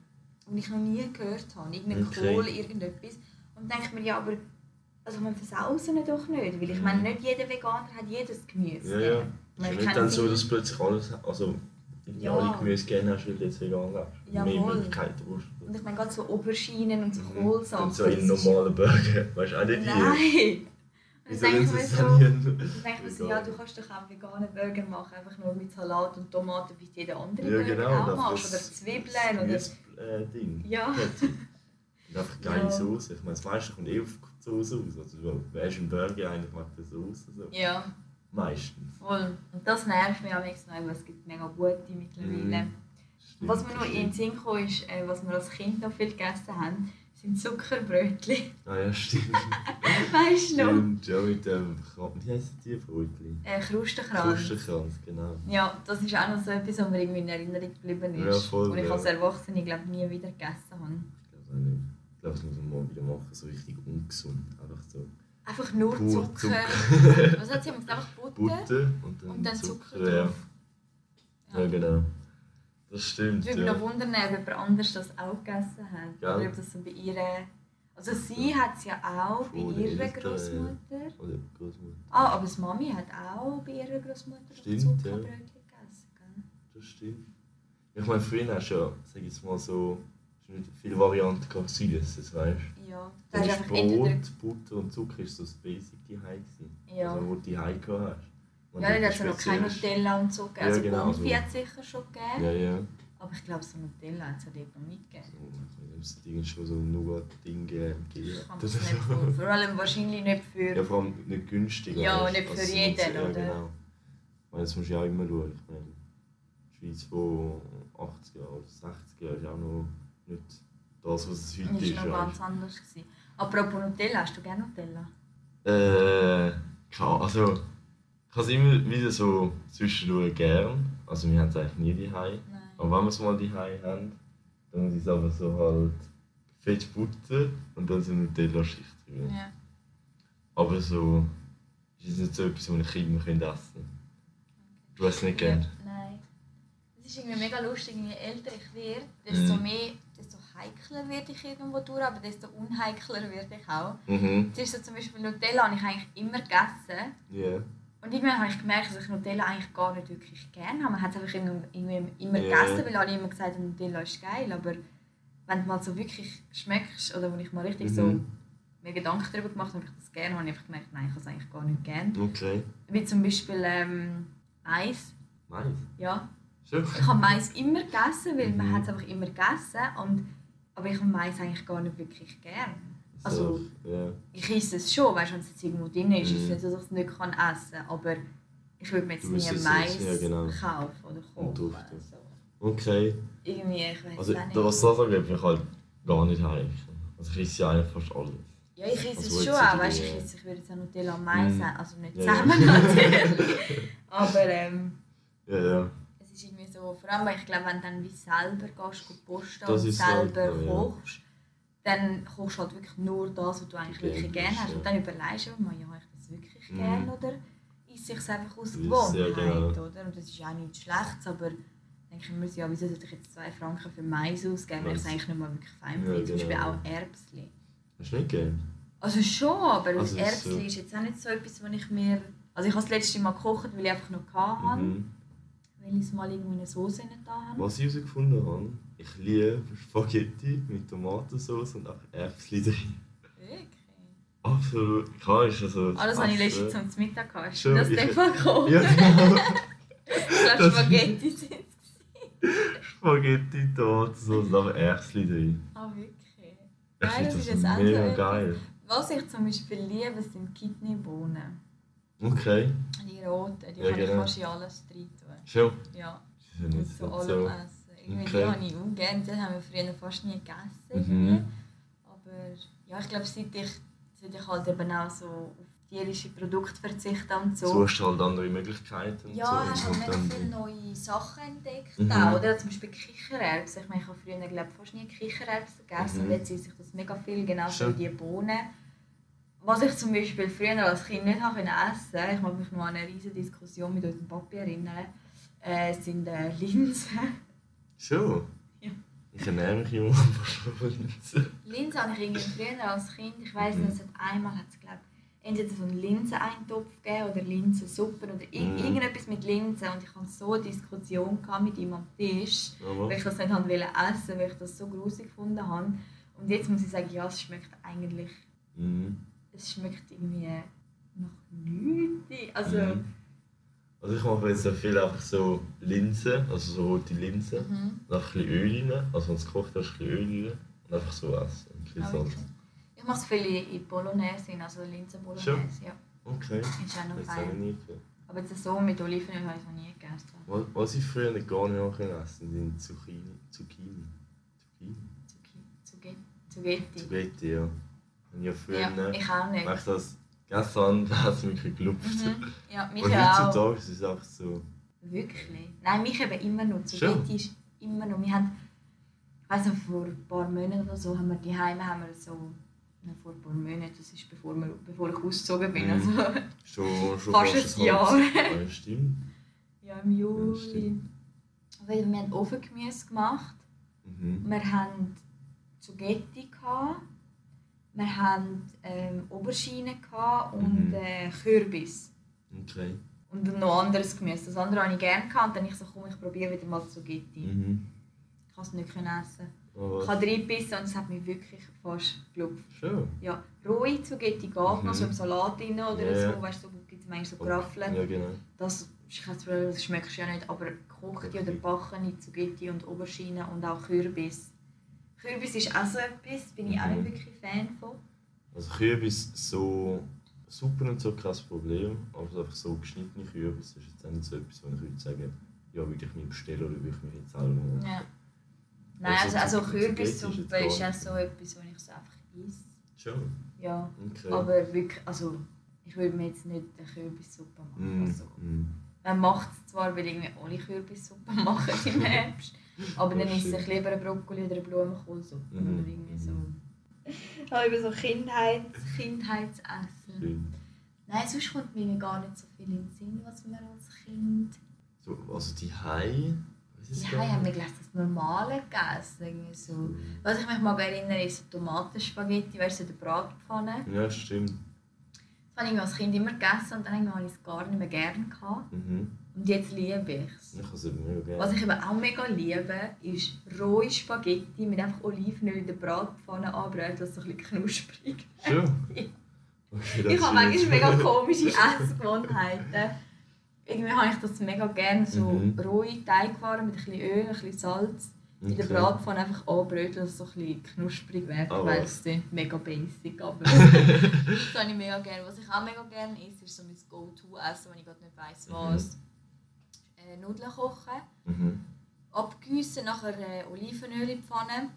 und ich noch nie gehört habe, irgendein Okay. Kohl, irgendetwas. Und dann denke mir, ja, aber, also man versausen ihn doch nicht, weil ich meine, Mhm. nicht jeder Veganer hat jedes Gemüse. Ja, ja. ist nicht dann so, dass plötzlich alles, also Ja. alle Gemüse gerne hast, weil du jetzt vegan lebst. Ja, Mehr voll. Möglichkeiten brauchst du. Und ich meine, gerade so Auberginen und so Mhm. Kohlsachen. Und so in normalen Burger, [laughs] weißt du auch nicht. Nein! Wie Und sollen dann sie denke ich mir so, hier- denke mir so, ja, du kannst doch auch veganen Burger machen, einfach nur mit Salat und Tomaten, wie jeder andere Ja, Burger genau. auch macht. Oder Zwiebeln das oder... Gemüse-Ding. Ja. Und einfach [laughs] geile Ja. Soße. Ich meine, das meiste kommt eh auf die Soße aus. Also, du weißt, ein Burger eigentlich macht eine Soße. So. Ja, Meistens. voll. Und das nervt mich am nächsten Mal, weil es gibt mega gute mittlerweile. Mhm. Und Was Stimmt, mir noch in den stimmt. Sinn kam, ist, äh, was wir als Kind noch viel gegessen haben, sind Zuckerbrötchen. [laughs] Ah ja, stimmt. [laughs] weißt du noch? stimmt, ja, mit dem Kran- Wie heissen die Brötchen? Äh, Krustenkranz. Krustenkranz, genau. Ja, das ist auch noch so etwas, was mir irgendwie in Erinnerung geblieben ist. Ja, voll, und ich ja. als Erwachsene glaube nie wieder gegessen habe. Ich glaube auch nicht. Ich glaube, das muss man mal wieder machen, so richtig ungesund. Einfach so Einfach nur Zucker. Zucker. Was hat sie? Einfach Butter, Butter und dann, und dann Zucker, ja. drauf. ja, genau. Das stimmt. Ich würde mich Ja. noch wundern, ob jemand anders das auch gegessen hat. Ja. Oder ob das so bei ihr... Also sie hat es ja auch bei Von ihrer Großmutter. Oder Großmutter. Ah, aber die Mami hat auch bei ihrer Großmutter Stimmt, Zuckerbrötchen ja. gegessen. Gell? Das stimmt. Ich meine, früher hast du ja, sag ich jetzt mal so, nicht viele Varianten gehabt, Süßes, weißt du? Ja, da Dann ist. Brot, Butter und Zucker ist so das Basic die gewesen. Ja. Also, wo du die gehabt hast. Und Ja, dann da hat es ja noch kein speziell- Nutella und so gegeben. Ja, Also genau, Konfi so. hat es sicher schon gegeben. Ja, ja. Aber ich glaube, so Nutella hat es ja dort noch nicht gegeben. Das Ding schon so ein Nougat-Ding gegeben. Ich kann das nicht vor, vor allem wahrscheinlich nicht für... Ja, vor allem nicht günstig. Ja, weißt nicht für jeden, ja, oder? Genau. Ich meine, das musst du ja auch immer schauen. Ich meine, die Schweiz von 80 Jahren oder 60 Jahren ist auch noch nicht das, was es heute Das ist. war noch weißt ganz anders. Gewesen. Apropos Nutella, hast du gerne Nutella? Äh, keine also ich habe es immer wieder so zwischendurch gern. Also wir haben es eigentlich nie daheim. Nein. Aber wenn wir es mal daheim haben, dann ich es einfach so halt fett putzen und dann so eine Nutella-Schicht drüber. Ja. Aber so ist es nicht so etwas, was ich immer essen kann. Du hast es nicht gern? Nein. Es ist irgendwie mega lustig, je älter ich werde, desto Mhm. mehr, desto heikler werde ich irgendwo durch, aber desto unheikler werde ich auch. Mhm. Es ist so zum Beispiel Nutella habe ich eigentlich immer gegessen. Ja. Und irgendwann habe ich gemerkt, dass ich Nutella eigentlich gar nicht wirklich gerne habe. Man hat es einfach irgendwie, immer Ja. gegessen, weil alle immer gesagt haben, Nutella ist geil. Aber wenn du mal so wirklich schmeckst, oder wenn ich mal richtig so Mhm. mir Gedanken darüber gemacht habe, ob ich das gerne habe, habe ich einfach gemerkt, nein, ich habe es eigentlich gar nicht gerne. Okay. Wie zum Beispiel ähm, Mais. Mais. Ja. Schon. Ich habe Mais immer gegessen, weil man Mhm. hat es einfach immer gegessen. Und, aber ich habe Mais eigentlich gar nicht wirklich gerne. Also, So, ja. ich esse es schon, weißt du, wenn es jetzt irgendwo drin ist, Mhm. nicht so, dass ich es nicht kann essen kann. Aber ich würde mir jetzt nie Mais ja, genau. kaufen oder duften. So. Okay. Irgendwie, ich weiß Also, nicht. was das angeht, bin ich halt gar nicht heim. Also ich esse ja eigentlich fast alles. ja, ich esse Also, es schon auch, weißt ich, esse, ich würde jetzt auch Nutella und Mais essen, also nicht ja. zusammen [laughs] natürlich. aber ähm, Ja, ja. es ist irgendwie so, vor allem, weil ich glaube, wenn du dann wie selber gehst, posten Das und selber halt, ja, ja. Dann kochst du halt wirklich nur das, was du eigentlich Gerne hast, ja. Und dann überlegst du, mal, ja, habe ich das wirklich Mhm. gerne oder esse ich es einfach aus Ist- Gewohnheit, ja, genau. oder? Und das ist auch nichts Schlechtes, aber denke ich mir, ja, wieso sollte ich jetzt zwei Franken für Mais ausgeben, wenn ich es eigentlich nicht mal wirklich fein Ja, finde. Zum Beispiel genau. auch Erbsli. Hast du nicht gern? Also schon, aber Also ist Erbsli so- ist jetzt auch nicht so etwas, was ich mir... Also ich habe das letzte Mal gekocht, weil ich einfach noch hatte, Mhm. weil ich es mal irgendwo in eine Soße nicht da habe. Was ich herausgefunden habe, ich liebe Spaghetti mit Tomatensauce und auch Erbsen drin. Wirklich? Absolut. Klar ist also. Ah, das habe ich letztens zum Mittag gehabt. Schon, das ich- dem Fall gekocht? Ja, genau. Ich [laughs] das- Spaghetti sind Spaghetti, Tomatensauce und auch Erbsen drin. Ah, wirklich? Ich Nein, das das, ist so mega etwas. geil. Was ich zum Beispiel liebe, sind Kidneybohnen. Okay. Die roten, die Ja, kann ich genau. fast in alles rein tun. Schon. Ja, jetzt zu nicht so. Essen. Irgendwie Okay. die habe ich auch gerne. Die haben wir früher fast nie gegessen. Mhm. Aber ja, ich glaube, seit ich, seit ich halt eben auch so auf tierische Produkte verzichte und so. Suchst du halt andere Möglichkeiten. Ja, so. hast halt mega viele neue Sachen entdeckt. Mhm. Auch, oder? Zum Beispiel Kichererbsen. Ich meine, ich habe früher glaub, fast nie Kichererbsen gegessen. Mhm. Und jetzt esse ich das mega viel, genauso wie die Bohnen. Was ich zum Beispiel früher als Kind nicht habe können essen ich mag mich noch an eine riesige Diskussion mit unserem Papi erinnern, äh, sind äh, Linsen. Ja. Ich ernähre mich immer von Linsen. Linsen habe ich irgendwie früher als Kind, ich weiß Mhm. nicht, es hat einmal hat es, glaub, entweder so einen Linseneintopf gegeben oder Linsensuppe oder Mhm. irgendetwas mit Linsen und ich hatte so eine Diskussion mit ihm am Tisch, Aber weil ich das nicht haben wollte essen, weil ich das so grusig gefunden habe. Und jetzt muss ich sagen, ja, es schmeckt eigentlich, Mhm. es schmeckt irgendwie nach nichts. Also, Mhm. Also ich mache jetzt viel einfach so Linsen, also so rote Linsen. mhm. Dann ein bisschen Öl rein, also wenn es gekocht hast, ein bisschen Öl rein. Und einfach so essen. Ein bisschen Ah, Salz. Ich mache es viel in Bolognese, also Linsen-Bolognese, Schon? ja. Okay. Ist auch noch fein. Aber jetzt so mit Olivenöl habe ich noch nie gegessen. Was, was ich früher gar nicht mehr essen sind Zucchini. Zucchini. Zucchini? Zucchini. Zugetti. Zucchetti, ja. Und ja früher, Ja, ich auch nicht. wenn ich das habe, dann hat es mich gelupft. Mhm. Ja, mich Und auch. heutzutage ist es einfach so... Wirklich? Nein, mich eben immer noch. Zugetti ist immer noch. Wir haben, ich weiß noch, vor ein paar Monaten oder so, haben wir die Heime haben wir so, nein, vor ein paar Monaten, das ist bevor, wir, bevor ich ausgezogen bin, Mhm. also Schon, schon Fast ein halbes Jahr. Ja, stimmt. ja, im Juli. stimmt. Weil wir haben Ofengemüse gemacht. Mhm. Wir hatten Zugetti, gehabt. Wir hatten ähm, gehabt und Mhm. äh, Kürbis. Okay. Und noch anderes Gemüse. Das andere habe ich gerne gehabt. Und dann ich so, komm, ich probiere wieder mal Zugetti. Mhm. Ich kann es nicht essen. Aber Ich habe reingebissen und es hat mich wirklich fast gelupft. Schon. Ja, rohe Zugetti geht noch, Mhm. so im Salat drin oder Ja. so. Weißt du, so gibt es manchmal so Graffeln. Ja, genau. Das das schmeckst du ja nicht. Aber gekochte oder Okay. backene Zugetti und Aubergine und auch Kürbis. Kürbis ist auch so etwas, bin ich auch Mhm. nicht wirklich Fan von. Also Kürbis so super und so kein Problem, aber so einfach so geschnittene Kürbis ist jetzt auch nicht so etwas, wo ich würde sagen, ja, würde ich mir bestellen oder würde ich mir jetzt selber machen. Ja. Nein, Also also, also ist Kürbissuppe ist gar auch so etwas, wo ich so einfach esse. Schon? Ja, Okay. aber wirklich, also ich würde mir jetzt nicht eine Kürbissuppe machen. Mm, Also, mm. man macht es zwar, weil irgendwie alle Kürbissuppe [laughs] machen im Herbst, aber dann esse ich stimmt. lieber eine Brokkoli oder eine Blumenkohlsuppe. Mhm. Oder irgendwie so. Mhm. [laughs] Aber über so Kindheit, Kindheitsessen. Schön. Nein, sonst kommt mir gar nicht so viel in den Sinn, was wir als Kind... So, also die Hai. Ist Die haben wir gleich das Normale gegessen. Irgendwie so. Was ich mich mal erinnere, ist so Tomatenspaghetti, weißt du, so in der Bratpfanne. Ja, stimmt. Das habe ich als Kind immer gegessen und dann irgendwann habe ich es gar nicht mehr gerne gehabt. Mhm. Und jetzt liebe ich es. Ich habe es mega gerne. Was ich eben auch mega liebe, ist rohe Spaghetti mit einfach Olivenöl in der Bratpfanne anbröteln, dass es so ein bisschen knusprig [laughs] Schon? Ja. Okay, Ich habe manchmal mega [laughs] komische Essgewohnheiten. Irgendwie habe ich das mega gerne, so Mhm. rohe Teigwaren mit ein bisschen Öl, ein bisschen Salz in der Okay. Bratpfanne einfach anbröteln, dass es so ein bisschen knusprig wird. Ah, weil es klingt mega basic, aber [laughs] das habe ich mega gerne. Was ich auch mega gerne esse, ist so mein Go-To-Essen, wenn ich gerade nicht weiss was. Äh, Nudeln kochen, Mhm. abgießen, nachher äh, Olivenöl in die Pfanne,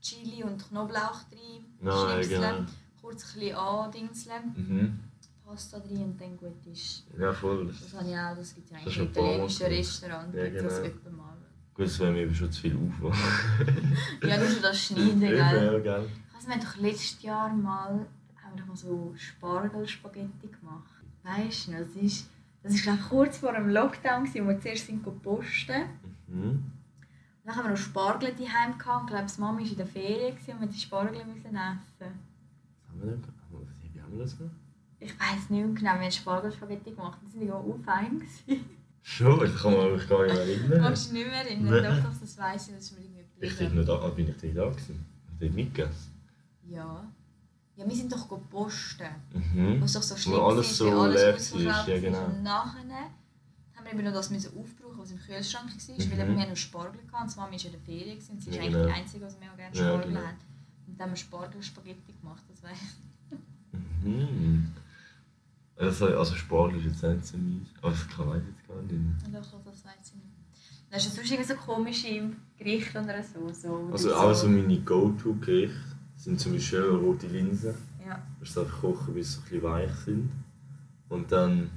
Chili und Knoblauch rein, Nein, schnipseln, genau. kurz ein bisschen andingseln, Mhm. Pasta rein und dann gut ist. Ja, voll. Das habe ich auch, das gibt es ja Das eigentlich im italienischen gemacht. Restaurant, Ja, gibt es das öfter mal. Gut, es wäre mir schon zu viel Aufwand. [laughs] Ja, nur schon das Schneiden, gell? Ja, gell? Also, wir haben doch letztes Jahr mal, haben wir doch mal so Spargelspaghetti gemacht. Weißt du das ist, das ich, kurz vor dem Lockdown, wo wir zuerst sind gepostet. Mhm. Dann haben wir noch Spargel daheim gehabt. Ich glaube, die Mama war in der Ferien und wir die Spargel müssen essen. Was haben wir denn? Wie haben wir das gemacht? Ich weiß nicht genau, wir haben Spargelspaghetti gemacht. Die sind ja auch fein. Schon, das kann man mich gar nicht mehr erinnern. Magst du nicht mehr erinnern? Nein. Doch, doch, das weiss ich, das ist mir irgendwie Ich bin noch da, ah, bin ich nicht da gewesen? Hab ich dort mitgegessen? Ja. Ja, wir sind doch gepostet. Mhm. Wo es doch so schlimm Wo alles so alles leer war, ja, ist. genau. Und nachher haben wir eben noch das müssen aufbrauchen, was im Kühlschrank war. Weil Mhm. eben wir haben noch Spargel hatten. Die Mama war in der Ferien und sie ist Ja, eigentlich genau. die Einzige, die mega gerne Ja, Spargel genau. hat. Und dann haben wir Spargelspaghetti gemacht, das weiss ich. Mhm. Also, also Spargel ist jetzt nicht so meins. Aber das kann ich jetzt gar nicht. Und doch, das weiss ich nicht. Dann hast du sonst irgendwie so komische Gerichte oder so. so Also so- auch so meine Go-To-Gerichte sind zum Beispiel rote Linsen. Ja. Du musst einfach kochen, bis sie ein bisschen weich sind. Und dann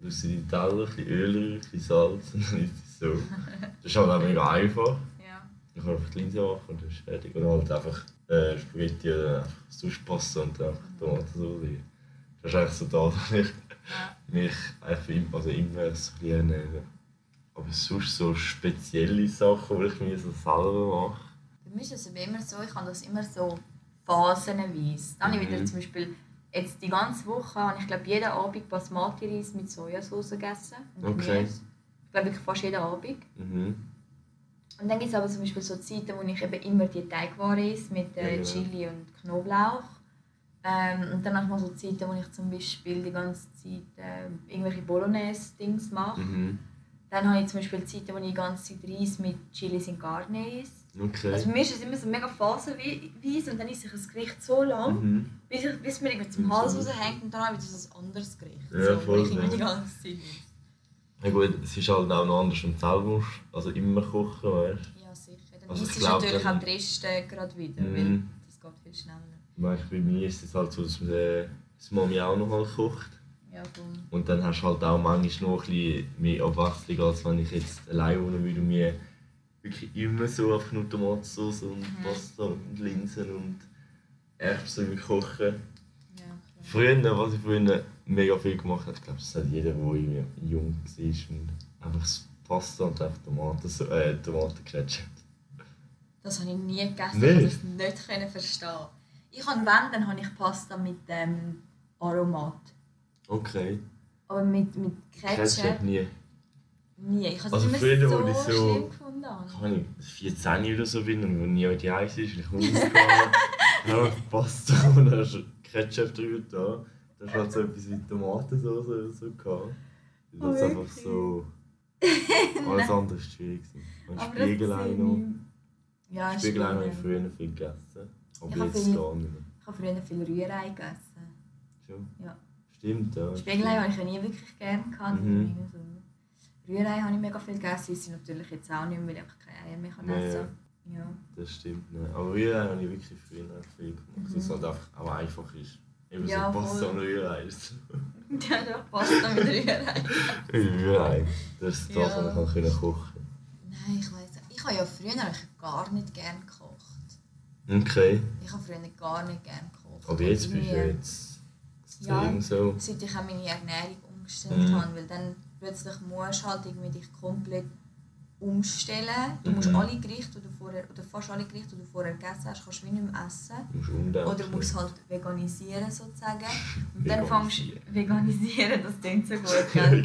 tust du in die Teller, ein bisschen Öl ein bisschen Salz und dann ist es so. [laughs] Das ist halt auch mega einfach. ja. Ich kann einfach die Linse machen und dann ist fertig. Und halt einfach äh, Spaghetti oder einfach sonst Pasta und dann einfach Tomatensauce. Das ist eigentlich so da, [laughs] dass ich mich einfach im, also immer so ein bisschen ernähre. Aber sonst so spezielle Sachen, die ich mir so selber mache. Bei mir ist es immer so, ich habe das immer so phasenweise. Dann habe ich wieder Mhm. zum Beispiel, jetzt die ganze Woche habe ich glaube jeden Abend Basmati-Reis mit Sojasauce gegessen. Okay. Gemüse. Ich glaube wirklich fast jeden Abend. Mhm. Und dann gibt es aber zum Beispiel so Zeiten, wo ich eben immer die Teigware esse mit äh, Ja, genau. Chili und Knoblauch. Ähm, und dann habe ich mal so Zeiten, wo ich zum Beispiel die ganze Zeit äh, irgendwelche Bolognese-Dings mache. Mhm. Dann habe ich zum Beispiel Zeiten, wo ich die ganze Zeit Reis mit Chilis in Carne esse. Okay. Also für mich ist es immer so mega phasenweise und dann ist sich ein Gericht so lang, Mhm. bis, ich, bis mir irgendwie zum. Hals raushängt und dann wieder so ein anderes Gericht. Ja, so, voll, ich ja. die ganze Zeit. Ja gut, es ist halt auch noch anders, wenn du selber musst, also immer kochen, weißt Ja, sicher. Dann Also isst du natürlich dann- auch die Reste gerade wieder, Mhm. weil das geht viel schneller. du. Weißt, bei mir ist es halt so, dass äh, das Mami auch noch mal kocht. Ja, voll. Und dann hast du halt auch manchmal noch ein bisschen mehr Abwechslung, als wenn ich jetzt allein wohnen würde mir wirklich immer so einfach nur Tomatensauce und Mhm. Pasta und Linsen und Erbsen kochen. Ja. Früher, was ich früher mega viel gemacht habe, ich glaube, das hat jeder, der jung war, und einfach Pasta und einfach Tomaten, äh, Tomatenketchup. Das habe ich nie gegessen, Nicht? ich konnte es nicht können verstehen. Ich habe, wenn, dann habe ich Pasta mit ähm, Aromat. Okay. Aber mit, mit Ketchup, Ketchup nie. nie. Ich habe Also es früher, immer wo so, so- schlimm gefunden. Habe. Keine Ahnung, 14 oder so bin und wo nie die Eis ist, ich habe ich Pasta und dann hast du Ketchup drüber da. Dann halt so etwas wie Tomatensauce oder so gehabt. Oh, Das ist einfach wirklich? so. [laughs] Alles andere war schwierig. Und Spiegelei noch. ich- Ja, Spiegelei habe ich früher viel gegessen. Aber Ich habe jetzt gar nicht mehr. Ich habe früher viel Rührei gegessen. Schon? Ja. Stimmt, ja. Spiegelei habe ich ja nie wirklich gerne gehabt. Mhm. Rührei habe ich mega viel gegessen, esse ich natürlich jetzt auch nicht mehr, weil ich einfach keine Eier mehr kann Ja, essen ja. Das stimmt. Ne. Aber Rührei habe ich wirklich früher viel gemacht. Mhm. Weil es halt einfach auch einfach ist. Eben Ja, so Pasta und Rührei. [laughs] Ja, ja, Pasta mit Rührei. Rührei. Das ist das, Ja. was man können kochen Nein, ich nicht. Ich habe ja früher gar nicht gerne gekocht. Okay. Ich habe früher gar nicht gerne gekocht. Aber jetzt bist du jetzt Ja. so. seit ich auch meine Ernährung umgestellt Mhm. habe, weil dann plötzlich musst du halt irgendwie dich komplett umstellen. Du musst Mhm. alle Gerichte, die du vorher, oder fast alle Gerichte, die du vorher gegessen hast, kannst du wie nicht mehr essen. Du musst umdenken. Oder musst halt veganisieren sozusagen. Und dann fängst du [laughs] veganisieren, das klingt so gut, [laughs] gell?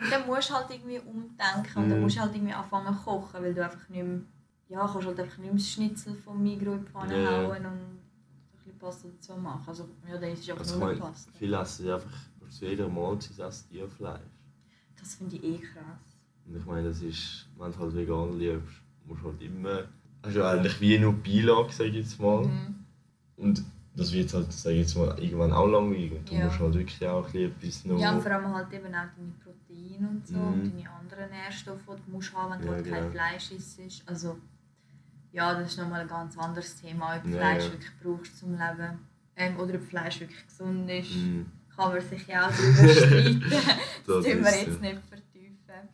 Und dann musst du halt irgendwie umdenken und dann Mhm. musst du halt irgendwie anfangen zu kochen, weil du einfach nicht mehr, ja, kannst halt einfach nicht mehr das Schnitzel vom Migros in die Pfanne Ja. hauen und ein bisschen Pasta dazu machen. Also ja, dann ist es einfach Also nur Pasta. viele essen einfach zu jeder Mahlzeit essen die ja Fleisch. Das finde ich eh krass. Und ich meine, das ist, wenn du halt vegan liebst, musst du halt immer. Hast du eigentlich wie nur Beilage, sag ich jetzt mal. Mhm. Und das wird halt, sag ich jetzt mal, irgendwann auch langweilig. Und du Ja. musst halt wirklich auch ein bisschen etwas noch. Ja, und vor allem halt eben auch deine Proteine und so und Mhm. deine anderen Nährstoffe, die du musst haben, wenn du Ja, halt kein genau. Fleisch isst. Also, ja, das ist nochmal ein ganz anderes Thema, ob du Ja, Fleisch ja. wirklich brauchst zum Leben. Ähm, oder ob Fleisch wirklich gesund ist. Mhm. Kann man sich ja auch darüber [laughs] streiten. das tun wir jetzt nicht vertiefen.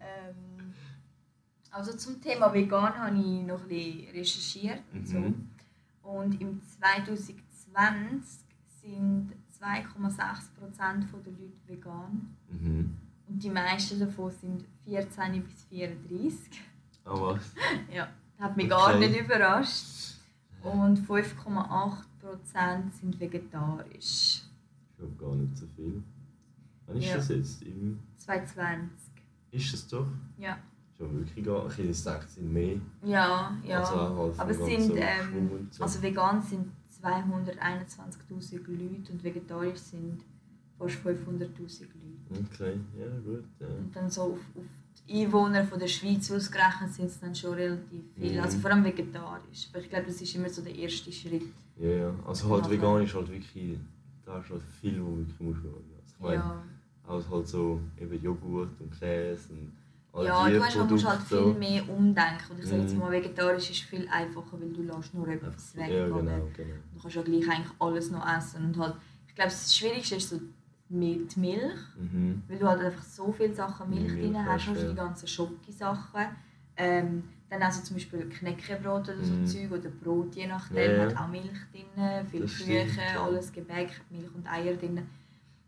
ähm, also zum Thema Vegan habe ich noch ein bisschen recherchiert. und So. Mhm. Und im 2020 sind 2,6% der Leute vegan. Mhm. Und die meisten davon sind 14 bis 34. Ah, was? [laughs] Ja, das hat mich gar Okay. nicht überrascht. Und 5,8% sind vegetarisch. Ich glaube gar nicht so viel. Wann ist Ja. das jetzt? Im 2020. ist es doch? Ja. Ist ja wirklich gar nicht. Ich gedacht, es sind mehr. Ja, ja. Also halt Aber es sind, ganzen ähm, so. also vegan sind 221.000 Leute und vegetarisch sind fast 500.000 Leute. Okay, ja gut. Ja. Und dann so auf, auf die Einwohner von der Schweiz ausgerechnet sind es dann schon relativ viele. Mhm. Also vor allem vegetarisch. Aber ich glaube, das ist immer so der erste Schritt. Ja, ja. Also halt vegan ist halt wirklich, da ist halt viel, wo wirklich musst schauen. Also ich meine, Ja, auch halt so eben Joghurt und Käse und all ja die du hast, man muss halt Produkte. viel mehr umdenken. Und ich sage jetzt Mhm. mal, vegetarisch ist viel einfacher, weil du lässt nur etwas weg. Ja, genau, genau. Du kannst ja gleich eigentlich alles noch essen. Und halt, ich glaube, das Schwierigste ist so die Milch. Mhm. Weil du halt einfach so viele Sachen Milch Milch drin hast, hast, also ja. die ganzen Schoki-Sachen. Ähm, dann auch so zum Beispiel Knäckebrot oder so Mhm. Zeug oder Brot, je nachdem, Ja, ja. hat auch Milch drin, viel Küche, ja. alles Gebäck, Milch und Eier drin.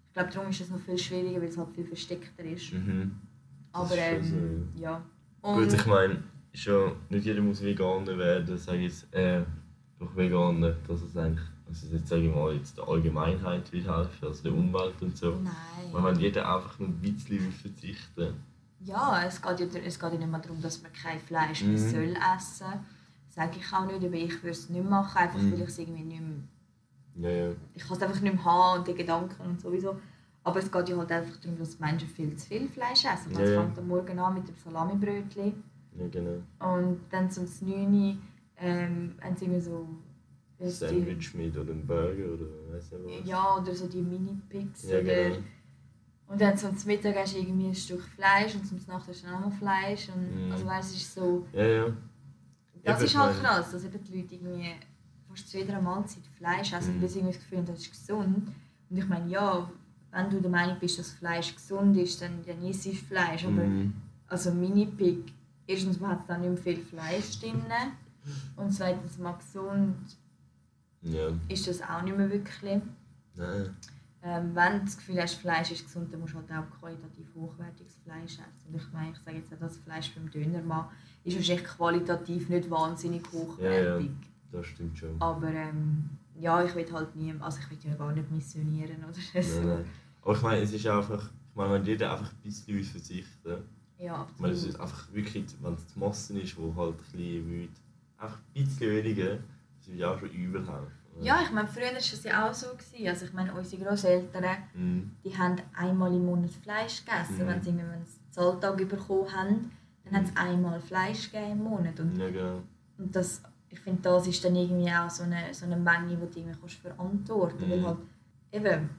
Ich glaube, darum ist es noch viel schwieriger, weil es halt viel versteckter ist. Mhm. Aber ist schon ähm, ja. Gut, Und, ich meine, ja, nicht jeder muss Veganer werden, sage ich jetzt, äh, durch Veganer, dass es eigentlich, also jetzt sage ich mal, jetzt der Allgemeinheit will helfen, also der Umwelt und so. Nein. wenn jeder einfach nur ein bisschen verzichten Ja, es geht, ja, es geht ja nicht mehr darum, dass man kein Fleisch mehr Mhm. soll essen Sage ich auch nicht, aber ich würde es nicht machen, einfach Mhm. weil ich es irgendwie nicht mehr Ja, ja. ich kann es einfach nicht mehr haben und die Gedanken und sowieso. Aber es geht ja halt einfach darum, dass Menschen viel zu viel Fleisch essen. Ja, Es ja. fängt am Morgen an mit dem Salamibrötchen Ja, genau. und dann zum 9 Uhr ähm, haben sie immer so... heisst die? Sandwich mit oder ein Burger oder weiss nicht was. Ja, oder so die Mini-Pigs. Ja, oder, genau. Und dann zum Mittag hast du irgendwie ein Stück Fleisch und zum Nacht hast du noch Fleisch. Und, Mhm. Also weißt, es ist so... Ja, ja. Das Eben, ist halt ich krass, dass eben die Leute irgendwie fast zu jeder Mahlzeit Fleisch essen, Mhm. weil sie irgendwie das Gefühl haben, das ist gesund. Und ich meine, ja, wenn du der Meinung bist, dass Fleisch gesund ist, dann, dann isst Fleisch. Aber Mhm. also Mini-Pig, erstens hat es da nicht mehr viel Fleisch drin und zweitens mal gesund Ja. ist das auch nicht mehr wirklich. Nein. Ähm, wenn du das Gefühl hast, Fleisch ist gesund, dann musst du halt auch qualitativ hochwertiges Fleisch essen. Und ich meine, ich sage jetzt auch, das Fleisch beim Dönermann ist wahrscheinlich qualitativ nicht wahnsinnig hochwertig. Das stimmt schon. Aber ähm, ja, ich will halt nie, also ich will ja gar nicht missionieren oder so. [laughs] Nein, nein. Aber ich meine, es ist einfach, ich meine, wenn jeder einfach ein bisschen verzichten Ja, ich meine, es ist einfach wirklich, wenn es die Masse ist, die halt ein bisschen will, einfach ein bisschen weniger, das will ja auch schon überhelfen. Ja, ich meine, früher war es ja auch so. Gewesen. Also ich meine, unsere Großeltern, Mhm. die haben einmal im Monat Fleisch gegessen. Mhm. Wenn sie einen Zahltag bekommen haben, dann hat es einmal Fleisch gegeben im Monat. Und, Ja, genau. und das, ich finde, das ist dann irgendwie auch so eine, so eine Menge, die du irgendwie kannst verantworten kannst. Mhm. Weil halt, eben,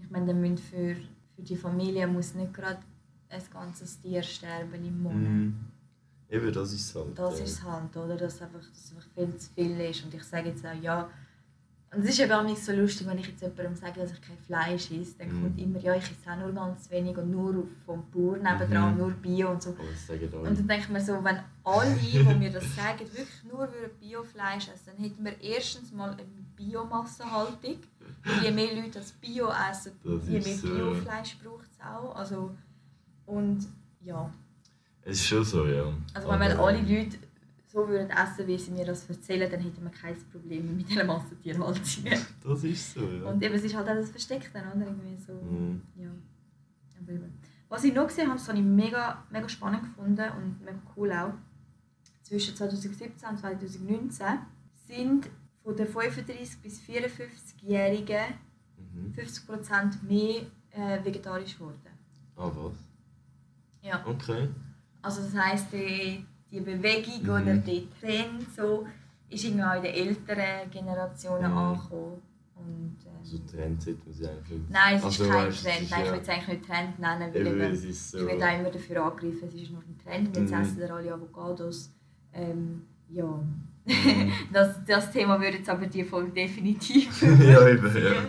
ich meine, dann müssen für, für die Familie muss nicht gerade ein ganzes Tier sterben im Monat. Mhm. Eben, das ist es halt. Das ist es halt, oder? Dass einfach, dass einfach viel zu viel ist. Und ich sage jetzt auch, ja, Und es ist eben auch nicht so lustig, wenn ich jetzt jemandem sage, dass ich kein Fleisch esse, dann Mhm. kommt immer, ja, ich esse auch nur ganz wenig und nur vom Bauer nebendran, Mhm. nur Bio und so. Alle. Und dann denke ich mir so, wenn alle, die mir das [laughs] sagen, wirklich nur Biofleisch essen, dann hätten wir erstens mal eine Biomassenhaltung. Je mehr Leute das Bio essen, Das je mehr so. Biofleisch braucht es auch. Also, und ja, Es ist schon so, ja. also wenn Aber, alle Leute so würden essen, wie sie mir das erzählen, dann hätten wir kein Problem mit dieser Massentierhaltung. Das ist so, ja. Und eben, es ist halt auch das Versteckte, oder? Irgendwie so, Mhm. ja. Aber eben. Was ich noch gesehen habe, das habe ich mega, mega spannend gefunden und mega cool auch. Zwischen 2017 und 2019 sind von den 35- bis 54-Jährigen Mhm. 50% mehr äh, vegetarisch geworden. Ah, was? Ja. Okay. Also das heisst, die, die Bewegung Mhm. oder der Trend so, ist irgendwie auch in den älteren Generationen Mhm. angekommen. Und, ähm, Also Trend sollte man sie eigentlich nicht. Nein, es ist Also, kein weißt Trend. ist Nein, ich will es eigentlich nicht Trend nennen, weil Eben, es ist so. ich werde auch immer dafür angegriffen, es ist nur ein Trend. Und jetzt Mhm. essen wir alle Avocados. Ähm, ja, Mhm. [laughs] das, das Thema würde jetzt aber die Folge definitiv [laughs] ja, eben, ja. [laughs]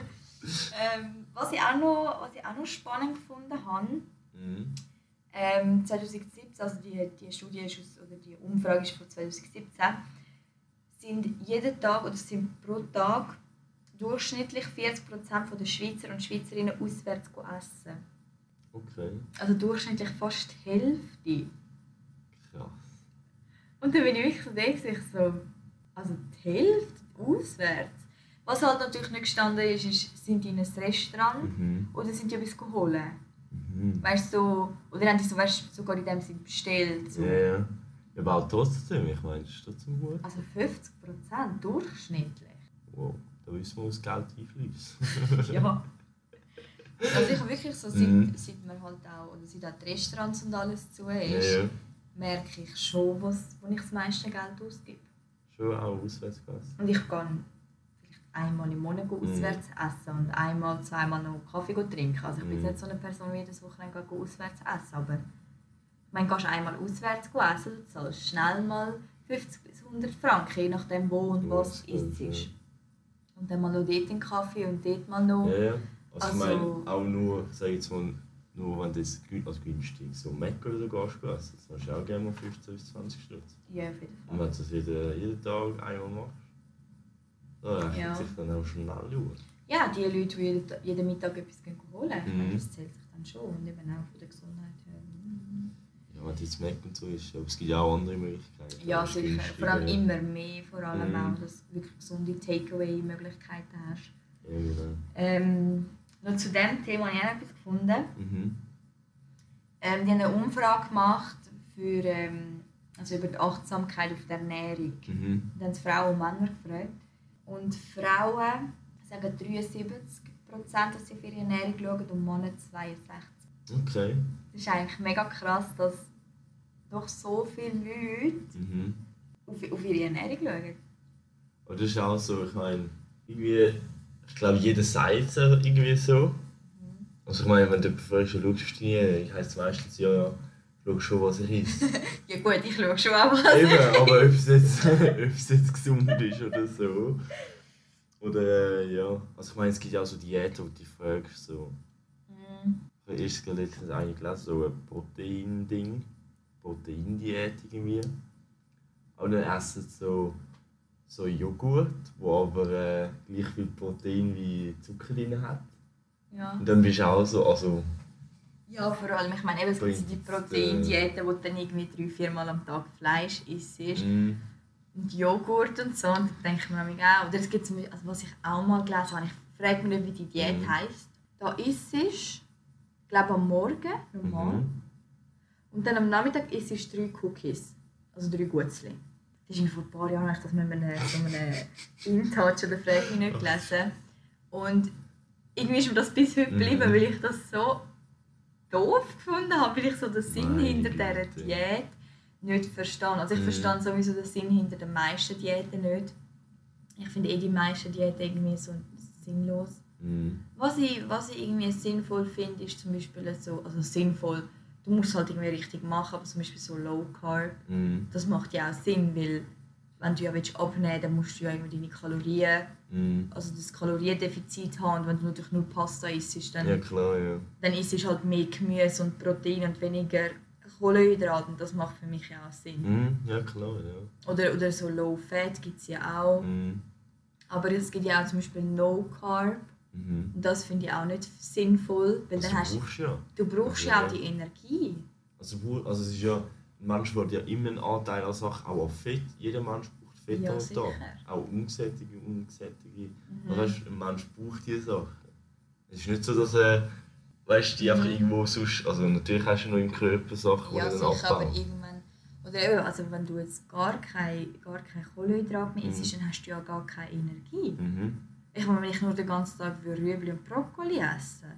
ähm, was, ich auch noch, was ich auch noch spannend gefunden habe, Mhm. Ähm, 2017, also die, die Studie ist aus, oder die Umfrage ist von 2017, sind jeden Tag oder sind pro Tag durchschnittlich 40% der Schweizer und Schweizerinnen auswärts essen. Okay, Also durchschnittlich fast die Hälfte. krass. Und dann bin ich wirklich so ich so, also die Hälfte auswärts. Was halt natürlich nicht gestanden ist, ist sind die in ein Restaurant Mhm. oder sind die etwas holen? Mhm. Weißt du, so, oder haben die so, weißt, du, sogar in dem Sinne bestellt? So. Ja, ja. Ja, aber auch trotzdem, ich meine, das ist trotzdem gut. Also 50% durchschnittlich. Wow, da wissen wir, wo das Geld einfließt. [laughs] Ja. Also ich habe wirklich so, seit, Mhm. seit man halt auch, oder seit auch die Restaurants und alles zu ja, ist, ja. merke ich schon, was, wo ich das meiste Geld ausgebe. Schon auch auswärts. Und ich vielleicht einmal im Monat Mhm. auswärts essen und einmal, zweimal noch Kaffee trinken. Also ich bin Mhm. jetzt nicht so eine Person, die jedes Wochenende auswärts essen, aber ich meine, gehst einmal auswärts essen, du zahlst schnell mal 50 bis 100 Franken, je nachdem wo und was es ist. Und dann mal noch dort einen Kaffee und dort mal noch... Ja, ja. Also, Also- ich meine, auch nur, sag ich jetzt mal, nur wenn das also günstig so Mac oder gehst, du essen, das machst du auch gerne mal 15 bis 20 Stutz. Ja, auf jeden Und Fall. wenn du das jeden, jeden Tag einmal machst, rechnet Ja. sich dann auch schnell aus. Ja, die Leute, die jeden, Mittag etwas holen, Mhm. das zählt sich dann schon. Und eben auch von der Gesundheit her. Mhm. Ja, wenn jetzt Mac und so ist, aber es gibt ja auch andere Möglichkeiten. Ja, sicher. Vor allem immer mehr, vor allem Mhm. auch, dass du wirklich gesunde Takeaway-Möglichkeiten hast. Ja, genau. Ähm, noch zu diesem Thema habe ich auch etwas gefunden. Mhm. Ähm, die haben eine Umfrage gemacht für, ähm, also über die Achtsamkeit auf die Ernährung. Mhm. Da haben Frauen und Männer gefragt. Und Frauen sagen 73%, dass sie auf ihre Ernährung schauen und Männer 62%. Okay. Das ist eigentlich mega krass, dass doch so viele Leute Mhm. auf, auf ihre Ernährung schauen. Und das ist auch so, ich meine, irgendwie, ich glaube, jeder sagt es irgendwie so. Also ich meine, wenn du fragst, schaust du Ernährung, heisst es meistens, ja, ja, schau schon, was ich esse. [laughs] Ja gut, ich schaue schon auch was. Eben, aber ob es, jetzt, [laughs] ob es jetzt gesund ist oder so. Oder äh, ja, also ich meine, es gibt ja auch so Diäten, wo du dich fragst, so. Mhm. Ich habe letztens eine gelesen, so ein Protein-Ding. Proteindiät irgendwie. Und dann essen sie so, so Joghurt, wo aber äh, gleich viel Protein wie Zucker drin hat. Ja. Und dann bist du auch so, also ja, vor allem, ich meine, eben, es gibt die Bringt, Proteindiäten, wo du dann irgendwie drei, viermal am Tag Fleisch isst. mm, Und Joghurt und so. Und dann denke ich mir auch, oder es gibt also was ich auch mal gelesen habe, ich frage mich nicht, wie die Diät Mhm. heisst. Da isst ich glaube am Morgen, normal. mhm. Und dann am Nachmittag isst ich drei Cookies. Also drei Gutzli. Das ist vor ein paar Jahren ich das mit einem, so einem InTouch oder frage nicht gelesen. Und irgendwie ist mir das bis heute Mhm. geblieben, weil ich das so doof gefunden habe, weil ich so den Sinn Meine hinter dieser Güte. Diät nicht verstehe. Also ich Mhm. verstehe sowieso den Sinn hinter den meisten Diäten nicht. Ich finde eh die meisten Diäten irgendwie so sinnlos. Mm, Was ich, was ich irgendwie sinnvoll finde, ist zum Beispiel so, also sinnvoll, du musst es halt irgendwie richtig machen, aber zum Beispiel so Low Carb, mm, das macht ja auch Sinn, weil wenn du ja willst abnehmen willst, dann musst du ja immer deine Kalorien, Mhm. also das Kaloriendefizit haben. Und wenn du natürlich nur Pasta isst, dann, Ja, klar, ja. dann isst du halt mehr Gemüse und Protein und weniger Kohlenhydrate. Und das macht für mich ja auch Sinn. Mhm. Ja, klar, ja. Oder, oder so Low Fat gibt es ja auch. Mhm. Aber es gibt ja auch zum Beispiel No Carb. Mhm. Und das finde ich auch nicht sinnvoll, weil Also, dann hast du brauchst ja. du brauchst Also, ja auch die Energie. Also, also es ist ja, ein Mensch will ja immer einen Anteil an Sachen, auch an Fett. Jeder Mensch braucht Fett Ja. Mhm. Tag. Auch ungesättigte, ungesättigte. Also, weißt, ein Mensch braucht diese Sachen. Es ist nicht so, dass er, weißt, die einfach Mhm. irgendwo sonst, also natürlich hast du noch im Körper Sachen, die Ja, dann sicher, aber irgendwann. Oder eben, also wenn du jetzt gar kein, gar kein Kohlenhydrat mehr Mhm. isst, dann hast du ja gar keine Energie. Mhm. Ich meine, wenn ich nur den ganzen Tag Rüebli und Brokkoli essen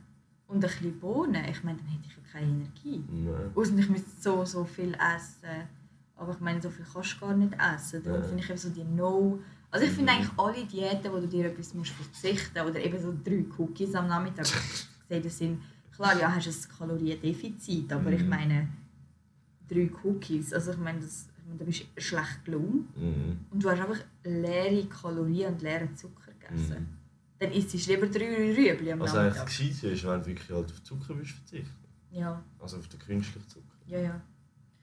und ein bisschen Bohnen, ich meine, dann hätte ich ja keine Energie. Nein. Außer ich müsste so, so viel essen. Aber ich meine, so viel kannst du gar nicht essen. Darum Ja. finde ich eben so die No... Also ich finde Mhm. eigentlich alle Diäten, wo du dir etwas musst verzichten oder eben so drei Cookies am Nachmittag, ich sehe das Sinn. Klar, ja, hast du ein Kaloriendefizit, aber ich Mhm. meine, drei Cookies, also ich meine, das, ich meine, da bist du schlecht gelaunt Mhm. und du hast einfach leere Kalorien und leeren Zucker gegessen. Mhm. Dann isst du lieber drei Rüebli am Was eigentlich Nachmittag. gescheit ist, wenn du wirklich halt auf Zucker willst verzichten Ja, Also auf den künstlichen Zucker. ja, ja.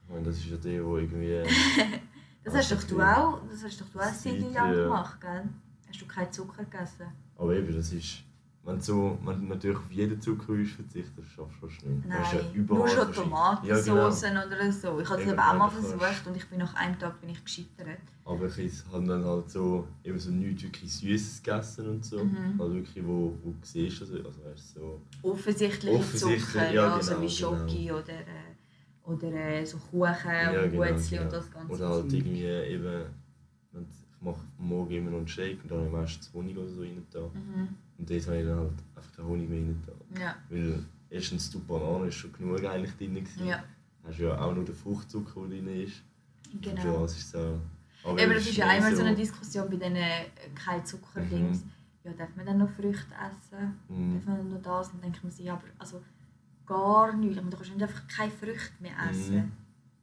Ich meine, das ist ja der, der irgendwie... äh, [laughs] Das Also hast doch du auch, das hast doch du auch eine Seit, Zeit lang gemacht, gell? Hast du keinen Zucker gegessen? Aber eben, das ist... Wenn du, so, wenn du natürlich auf jeden Zucker willst verzichten das schaffst du fast nicht. Ja Nein, überall nur schon Tomatensoßen Ja, genau. oder so. Ich habe es Eben, auch mal kannst- versucht und ich bin nach einem Tag bin ich gescheitert. Aber ich habe dann halt so, eben so nichts wirklich Süßes gegessen und so. Mhm. Also wirklich, wo, wo du siehst, also, also weißt, du, so... Offensichtliche Offensichtlich, Zucker, ja, ja, so genau, wie Schoki oder, äh, oder äh, so Kuchen und Guetzli und das ganze Oder halt irgendwie eben... Ich mache morgen immer noch einen Shake und dann habe ich meistens Honig oder so rein da. Mhm. Und dort habe ich dann halt einfach den Honig mehr da. Ja, Weil erstens, die Banane ist schon genug eigentlich drin. gewesen. ja, Hast ja auch nur den Fruchtzucker, der drin ist. Und genau. das ist es auch... Aber Eben, es das ist ja einmal so eine Diskussion bei diesen äh, kein Zucker-Dings. Mhm. Ja, darf man dann noch Früchte essen? Mhm. Darf man dann noch das? Und dann denkt man sich, ja, aber also gar nichts. Ich meine, Du kannst nicht einfach keine Früchte mehr essen. Mhm.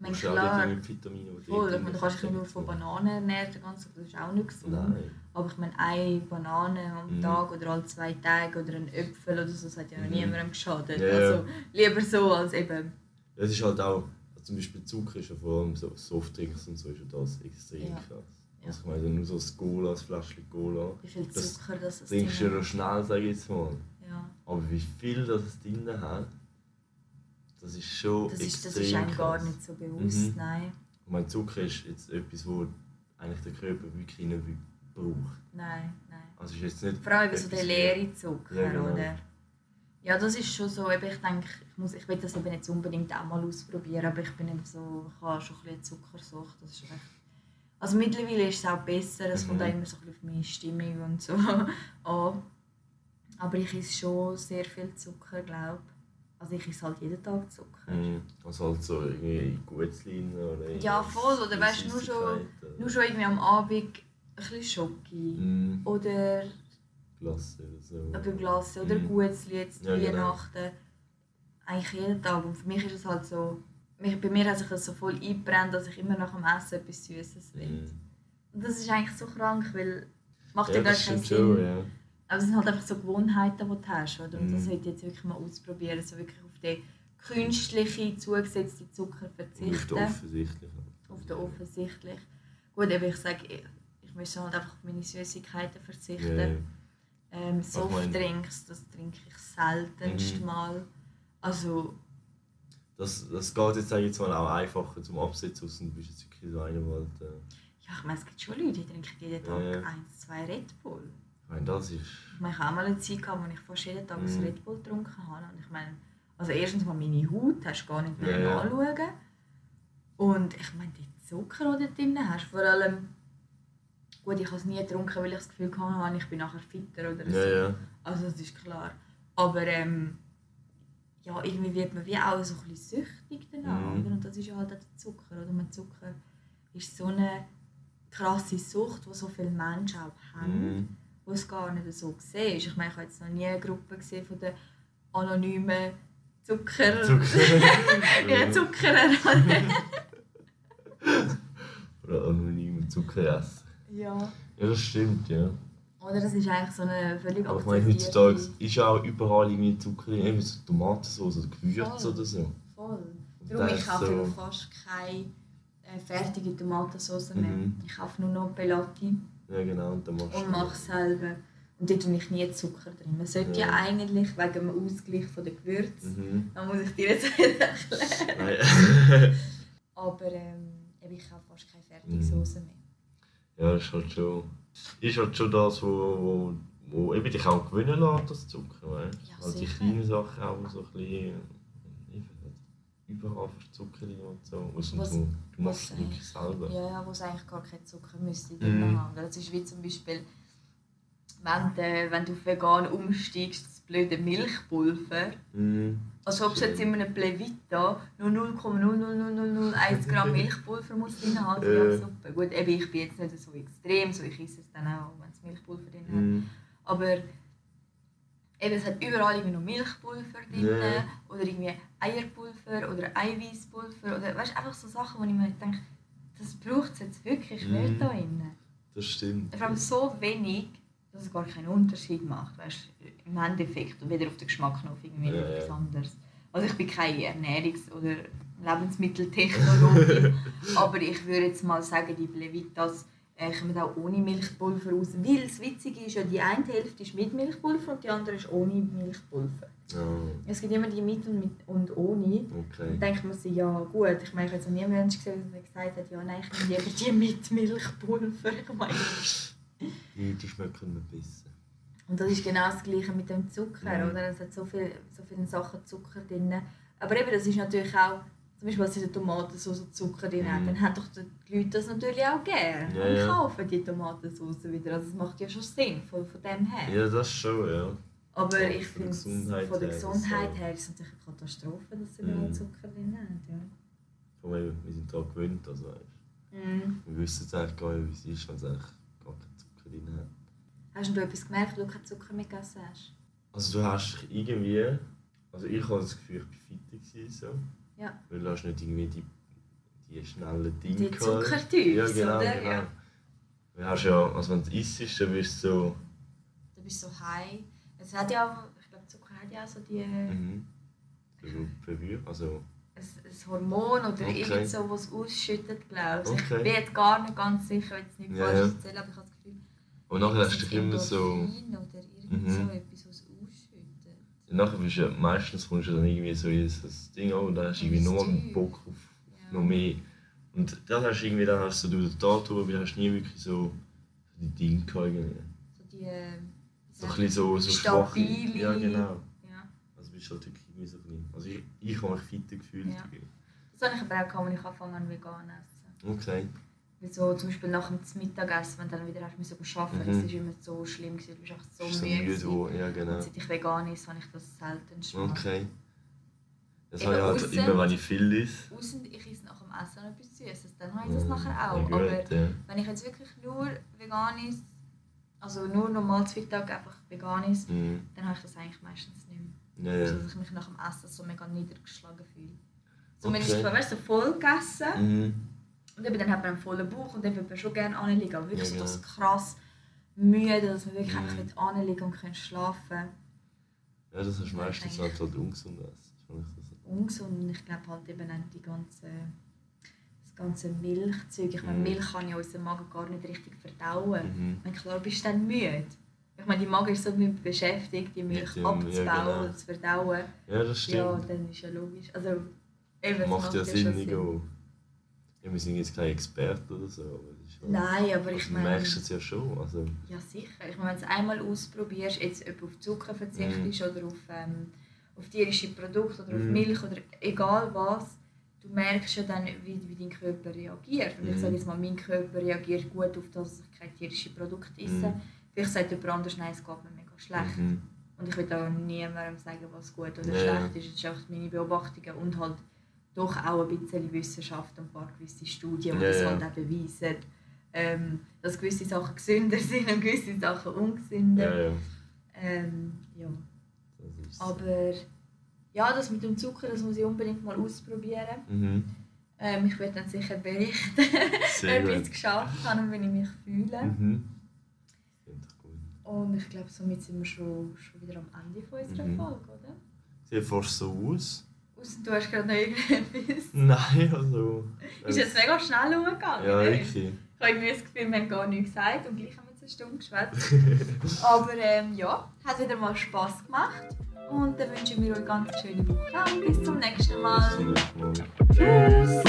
Hast auch klar, die Vitamine, die voll, ich meine, du kannst dich nur von Bananen ernähren, den ganzen Tag, das ist auch nicht gesund. Nein. Aber ich meine, eine Banane am Mhm. Tag oder alle zwei Tage oder ein Äpfel oder so, das hat ja noch Mhm. niemandem geschadet. Ja. Also lieber so als eben... Es ist halt auch, also zum Beispiel Zucker ist ja vor allem so Softdrinks und so ist ja das extrem Ja. krass. Ja. Also ich meine, nur so das Cola, das Fläschchen Cola, Wie viel Das Zucker das es trinkst du ja noch schnell, sage ich jetzt mal. Ja. Aber wie viel das es drin hat, das ist schon Das ist, extrem das ist einem gar nicht so bewusst, Mhm. nein. Ich meine, Zucker ist jetzt etwas, wo eigentlich der Körper wirklich nicht braucht. Nein, nein. Also ist jetzt nicht Vor allem so der leere Zucker, Ja, genau. oder? Ja, das ist schon so, ich denke, ich, muss, ich will das eben jetzt unbedingt auch mal ausprobieren, aber ich bin eben so, ich habe schon ein bisschen Zuckersucht, das ist recht... Also mittlerweile ist es auch besser, es kommt Mhm. auch immer so ein bisschen auf meine Stimmung und so [laughs] an. Aber ich esse schon sehr viel Zucker, glaube Also ich esse halt jeden Tag Zucker. Mhm. Also halt so irgendwie Gutzlin oder Ja, voll, oder weißt du, nur schon-. Nur schon irgendwie am Abend ein bisschen Schoki. Mhm. Oder Glasse oder so. Eben Glasse oder Mhm. Gutzli jetzt Ja, genau. Weihnachten. Eigentlich jeden Tag. Und für mich ist es halt so, bei mir hat sich das so voll eingebrannt, dass ich immer nach dem Essen etwas Süßes will. Mhm. Und das ist eigentlich so krank, weil macht ja, Ja, gar das keinen Sinn. schon, ja. Aber es sind halt einfach so Gewohnheiten, die du hast. Oder? Und das Mhm. sollte ich jetzt wirklich mal ausprobieren, so wirklich auf den künstliche, zugesetzte Zucker Und auf verzichten. den offensichtlichen. auf den offensichtlich. Gut, aber ich sage, ich, ich müsste halt einfach auf meine Süßigkeiten verzichten. Ja. Ähm, Softdrinks, das trinke ich seltenst Mhm. mal. Also, Das, das geht jetzt, jetzt mal, auch einfacher zum Absetzen, du bist jetzt wirklich so einer, der halt, äh, ja, ich meine, es gibt schon Leute, die trinken jeden Tag Ja, ja. eins, zwei Red Bull. Ich meine, das ist... Ich meine, ich habe auch mal eine Zeit gehabt, wo ich fast jeden Tag ein Mhm. Red Bull getrunken habe. Und ich meine, also erstens mal meine Haut hast du gar nicht mehr Ja, ja. anschauen. Und ich meine, die Zucker, die du drin hast, vor allem... Gut, ich habe es nie getrunken, weil ich das Gefühl hatte, ich bin nachher fitter oder so. Ja, ja. Also das ist klar. Aber ähm, ja, irgendwie wird man wie auch so ein bisschen süchtig danach. Mhm. Und das ist ja halt auch der Zucker. Oder? Man Zucker ist so eine krasse Sucht, die so viele Menschen auch haben, Mhm. Wo es gar nicht so gesehen ist. Ich meine, ich habe jetzt noch nie eine Gruppe gesehen von den anonymen Zucker... [laughs] ja, Zuckerer. [laughs] Oder anonyme Zucker Zucker essen. Ja. Ja, das stimmt, ja. Oder das ist eigentlich so eine völlig Aber ich meine, heutzutage ist auch überall irgendwie Zucker eben so Tomatensauce oder Gewürze Voll. oder so. Voll. Darum, ich kaufe so- fast keine äh, fertige Tomatensauce mehr. Mhm. Ich kaufe nur noch Pelati Ja, genau, und dann machst und mache es selber. Und dort tue ich nie Zucker drin. Man sollte ja, Ja. eigentlich wegen dem Ausgleich der Gewürze, Mhm. da muss ich dir jetzt [laughs] erklären. [laughs] Aber ähm, ich kaufe fast keine fertige Mhm. Mehr. ja, das ist halt schon. Ist halt schon das, wo, wo, wo eben dich auch gewinnen lässt, das Zucker, weißt Ja? Also die kleinen Sachen auch so ein bisschen. Überall fast Zucker drin und so. Was- du, du machst es wirklich selber. Ja, ja, wo es eigentlich gar keinen Zucker müsste drin Mhm. haben. Das ist wie zum Beispiel, wenn, du- wenn du auf vegan umsteigst, das blöde Milchpulver. Mhm. Als ob es jetzt in einem Plevita nur 0,00001 [laughs] Gramm Milchpulver muss drin haben. Ja, Äh. super. Gut, eben, ich bin jetzt nicht so extrem, so ich esse es dann auch, wenn es Milchpulver drin hat. Mhm. Aber eben, es hat überall irgendwie noch Milchpulver drin Ja. oder irgendwie Eierpulver oder Eiweißpulver oder weißt, einfach so Sachen, wo ich mir denke, das braucht es jetzt wirklich Mhm. nicht da drin. Das stimmt. Vor allem so wenig, dass es gar keinen Unterschied macht. Weißt, Im Endeffekt und weder auf den Geschmack noch auf irgendwie Ja, etwas anderes. Also ich bin keine Ernährungs- oder Lebensmitteltechnologin, [laughs] aber ich würde jetzt mal sagen, die Blevitas äh, kommen auch ohne Milchpulver raus. Weil das Witzige ist ja, die eine Hälfte ist mit Milchpulver und die andere ist ohne Milchpulver. Ja, Es gibt immer die mit und, mit und ohne. okay. Dann denkt man sich, ja gut, ich meine, ich habe jetzt noch nie einen Menschen gesehen, der gesagt hat, ja nein, ich nehme lieber die mit Milchpulver. Ich meine, Die, die schmecken mir besser. Und das ist genau das Gleiche mit dem Zucker, Mhm. oder? Es hat so, viel, so viele Sachen Zucker drin. Aber eben, das ist natürlich auch, zum Beispiel, in der Tomatensauce Zucker drin hat, Mhm. dann haben doch die Leute das natürlich auch gerne. Ja, und kaufen die Tomatensauce wieder. Also es macht ja schon Sinn von, von dem her. Ja, das schon, ja. Aber Ja, ich finde, von der es Gesundheit her ist es natürlich eine Katastrophe, dass sie überall Zucker drin haben. Ja. Vor allem, wir sind daran gewöhnt, also weißt, Mhm. wir wissen jetzt eigentlich gar nicht, wie es ist, wenn es eigentlich gar keinen Zucker drin hat. Hast du etwas gemerkt, wo du keinen Zucker mehr gegessen hast? Also du hast irgendwie, also ich habe das Gefühl, ich war fitter so. Ja. Weil du hast nicht irgendwie die, die schnellen Dinge Die. Zuckertyps, Ja, genau, oder? genau. Ja. Du hast ja, also wenn du isst, dann wirst du so, Du bist so high. Es hat ja ich glaube, Zucker hat ja auch so die... mhm. so verwirrt, also ein, ein Hormon oder Okay. irgend so, was ausschüttet, glaube ich. Okay. Ich bin jetzt gar nicht ganz sicher, wenn es nicht Ja, falsch ja. erzähle, aber ich habe das Gefühl, und nachher hast du immer so, oder irgend Mhm. so etwas. Nachher bist du ja, meistens kommst du dann irgendwie so in das Ding an und dann hast du irgendwie Zeug. Bock auf Ja. noch mehr. Und das hast du irgendwie, dann hast du durch den Tag durch, aber hast nie wirklich so die Dinge gehabt irgendwie. So die... äh, So ein bisschen so, so schwache. Ja, genau. Ja. Also bist du halt wirklich irgendwie so ein bisschen, also ich, ich habe mich fitter gefühlt. Ja. Das habe ich aber auch gehabt, als ich angefangen vegan essen. Okay. So zum Beispiel nach dem Mittagessen, wenn du dann wieder hast müssen arbeiten Mhm. das ist immer so schlimm, gewesen, du bist einfach so Bist müde. ja genau. Und seit ich vegan ist, habe ich das selten gemacht. Okay. Das Eben habe ich halt aussen- immer, wenn ich viel ist. Ich esse nach dem Essen noch etwas Süßes, dann habe ich das nachher auch. Ja, gut, Aber ja. wenn ich jetzt wirklich nur vegan ist, also nur normal zu Mittag einfach vegan ist, Mhm. dann habe ich das eigentlich meistens nicht mehr. Ja, Also, ja. dass ich mich nach dem Essen so mega niedergeschlagen fühle. Zumindest Okay. okay. weißt du, so voll gegessen Mhm. Und eben dann hat man einen vollen Bauch und dann würde man schon gerne anliegen. Aber wirklich Ja, so genau. das krass müde, dass man wirklich Mhm. einfach nicht anliegen und kann schlafen Ja, das ist meistens halt, halt ungesund. ungesund und ich glaube halt eben auch die ganze, das ganze Milchzeug. Ich meine, Mhm. Milch kann ja unser Magen gar nicht richtig verdauen. Mhm. Ich meine, klar bist du dann müde. Ich meine, die Magen ist so damit beschäftigt, die Milch Mit dem- abzubauen ja, genau. und zu verdauen. Ja, das stimmt. Ja, dann ist ja logisch. Also, eben, es macht ja Sinn, irgendwo. Ja, wir sind jetzt keine Experten oder so. Aber ist Nein, aber also, ich du meine... merkst es ja schon. Also, Ja, sicher. Ich meine, wenn du es einmal ausprobierst, jetzt ob du auf Zucker verzichtest oder auf, ähm, auf tierische Produkte oder auf Mhm. Milch oder egal was, du merkst ja dann, wie, wie dein Körper reagiert. Und ich Mhm. sage jetzt mal, mein Körper reagiert gut auf das, dass ich keine tierischen Produkte esse. Mhm. Vielleicht sagt jemand anders, nein, es geht mir mega schlecht. mhm. Und ich will auch niemandem sagen, was gut oder Ja. schlecht ist. Das sind einfach meine Beobachtungen und halt doch auch ein bisschen Wissenschaft und ein paar gewisse Studien, die Ja, das halt auch beweisen, ähm, dass gewisse Sachen gesünder [laughs] sind und gewisse Sachen ungesünder. Ja, ja. Ähm, ja. Aber ja, das mit dem Zucker, das muss ich unbedingt mal ausprobieren. Mhm. Ähm, ich werde dann sicher berichten, [laughs] [laughs] ob ich es geschafft habe und wie ich mich fühle. Mhm. Und ich glaube, somit sind wir schon, schon wieder am Ende von unserer Mhm. Folge, oder? Sieht fast so aus. Du hast gerade noch irgendetwas. [laughs] Nein, also. Ist jetzt mega schnell umgegangen. Ja, wirklich. Ich habe irgendwie das Gefühl, wir haben gar nichts gesagt und gleich haben wir jetzt eine Stunde geschwätzt. [laughs] Aber ähm, ja, hat wieder mal Spass gemacht. Und dann wünschen wir euch eine ganz schöne Woche und bis zum nächsten Mal. Tschüss.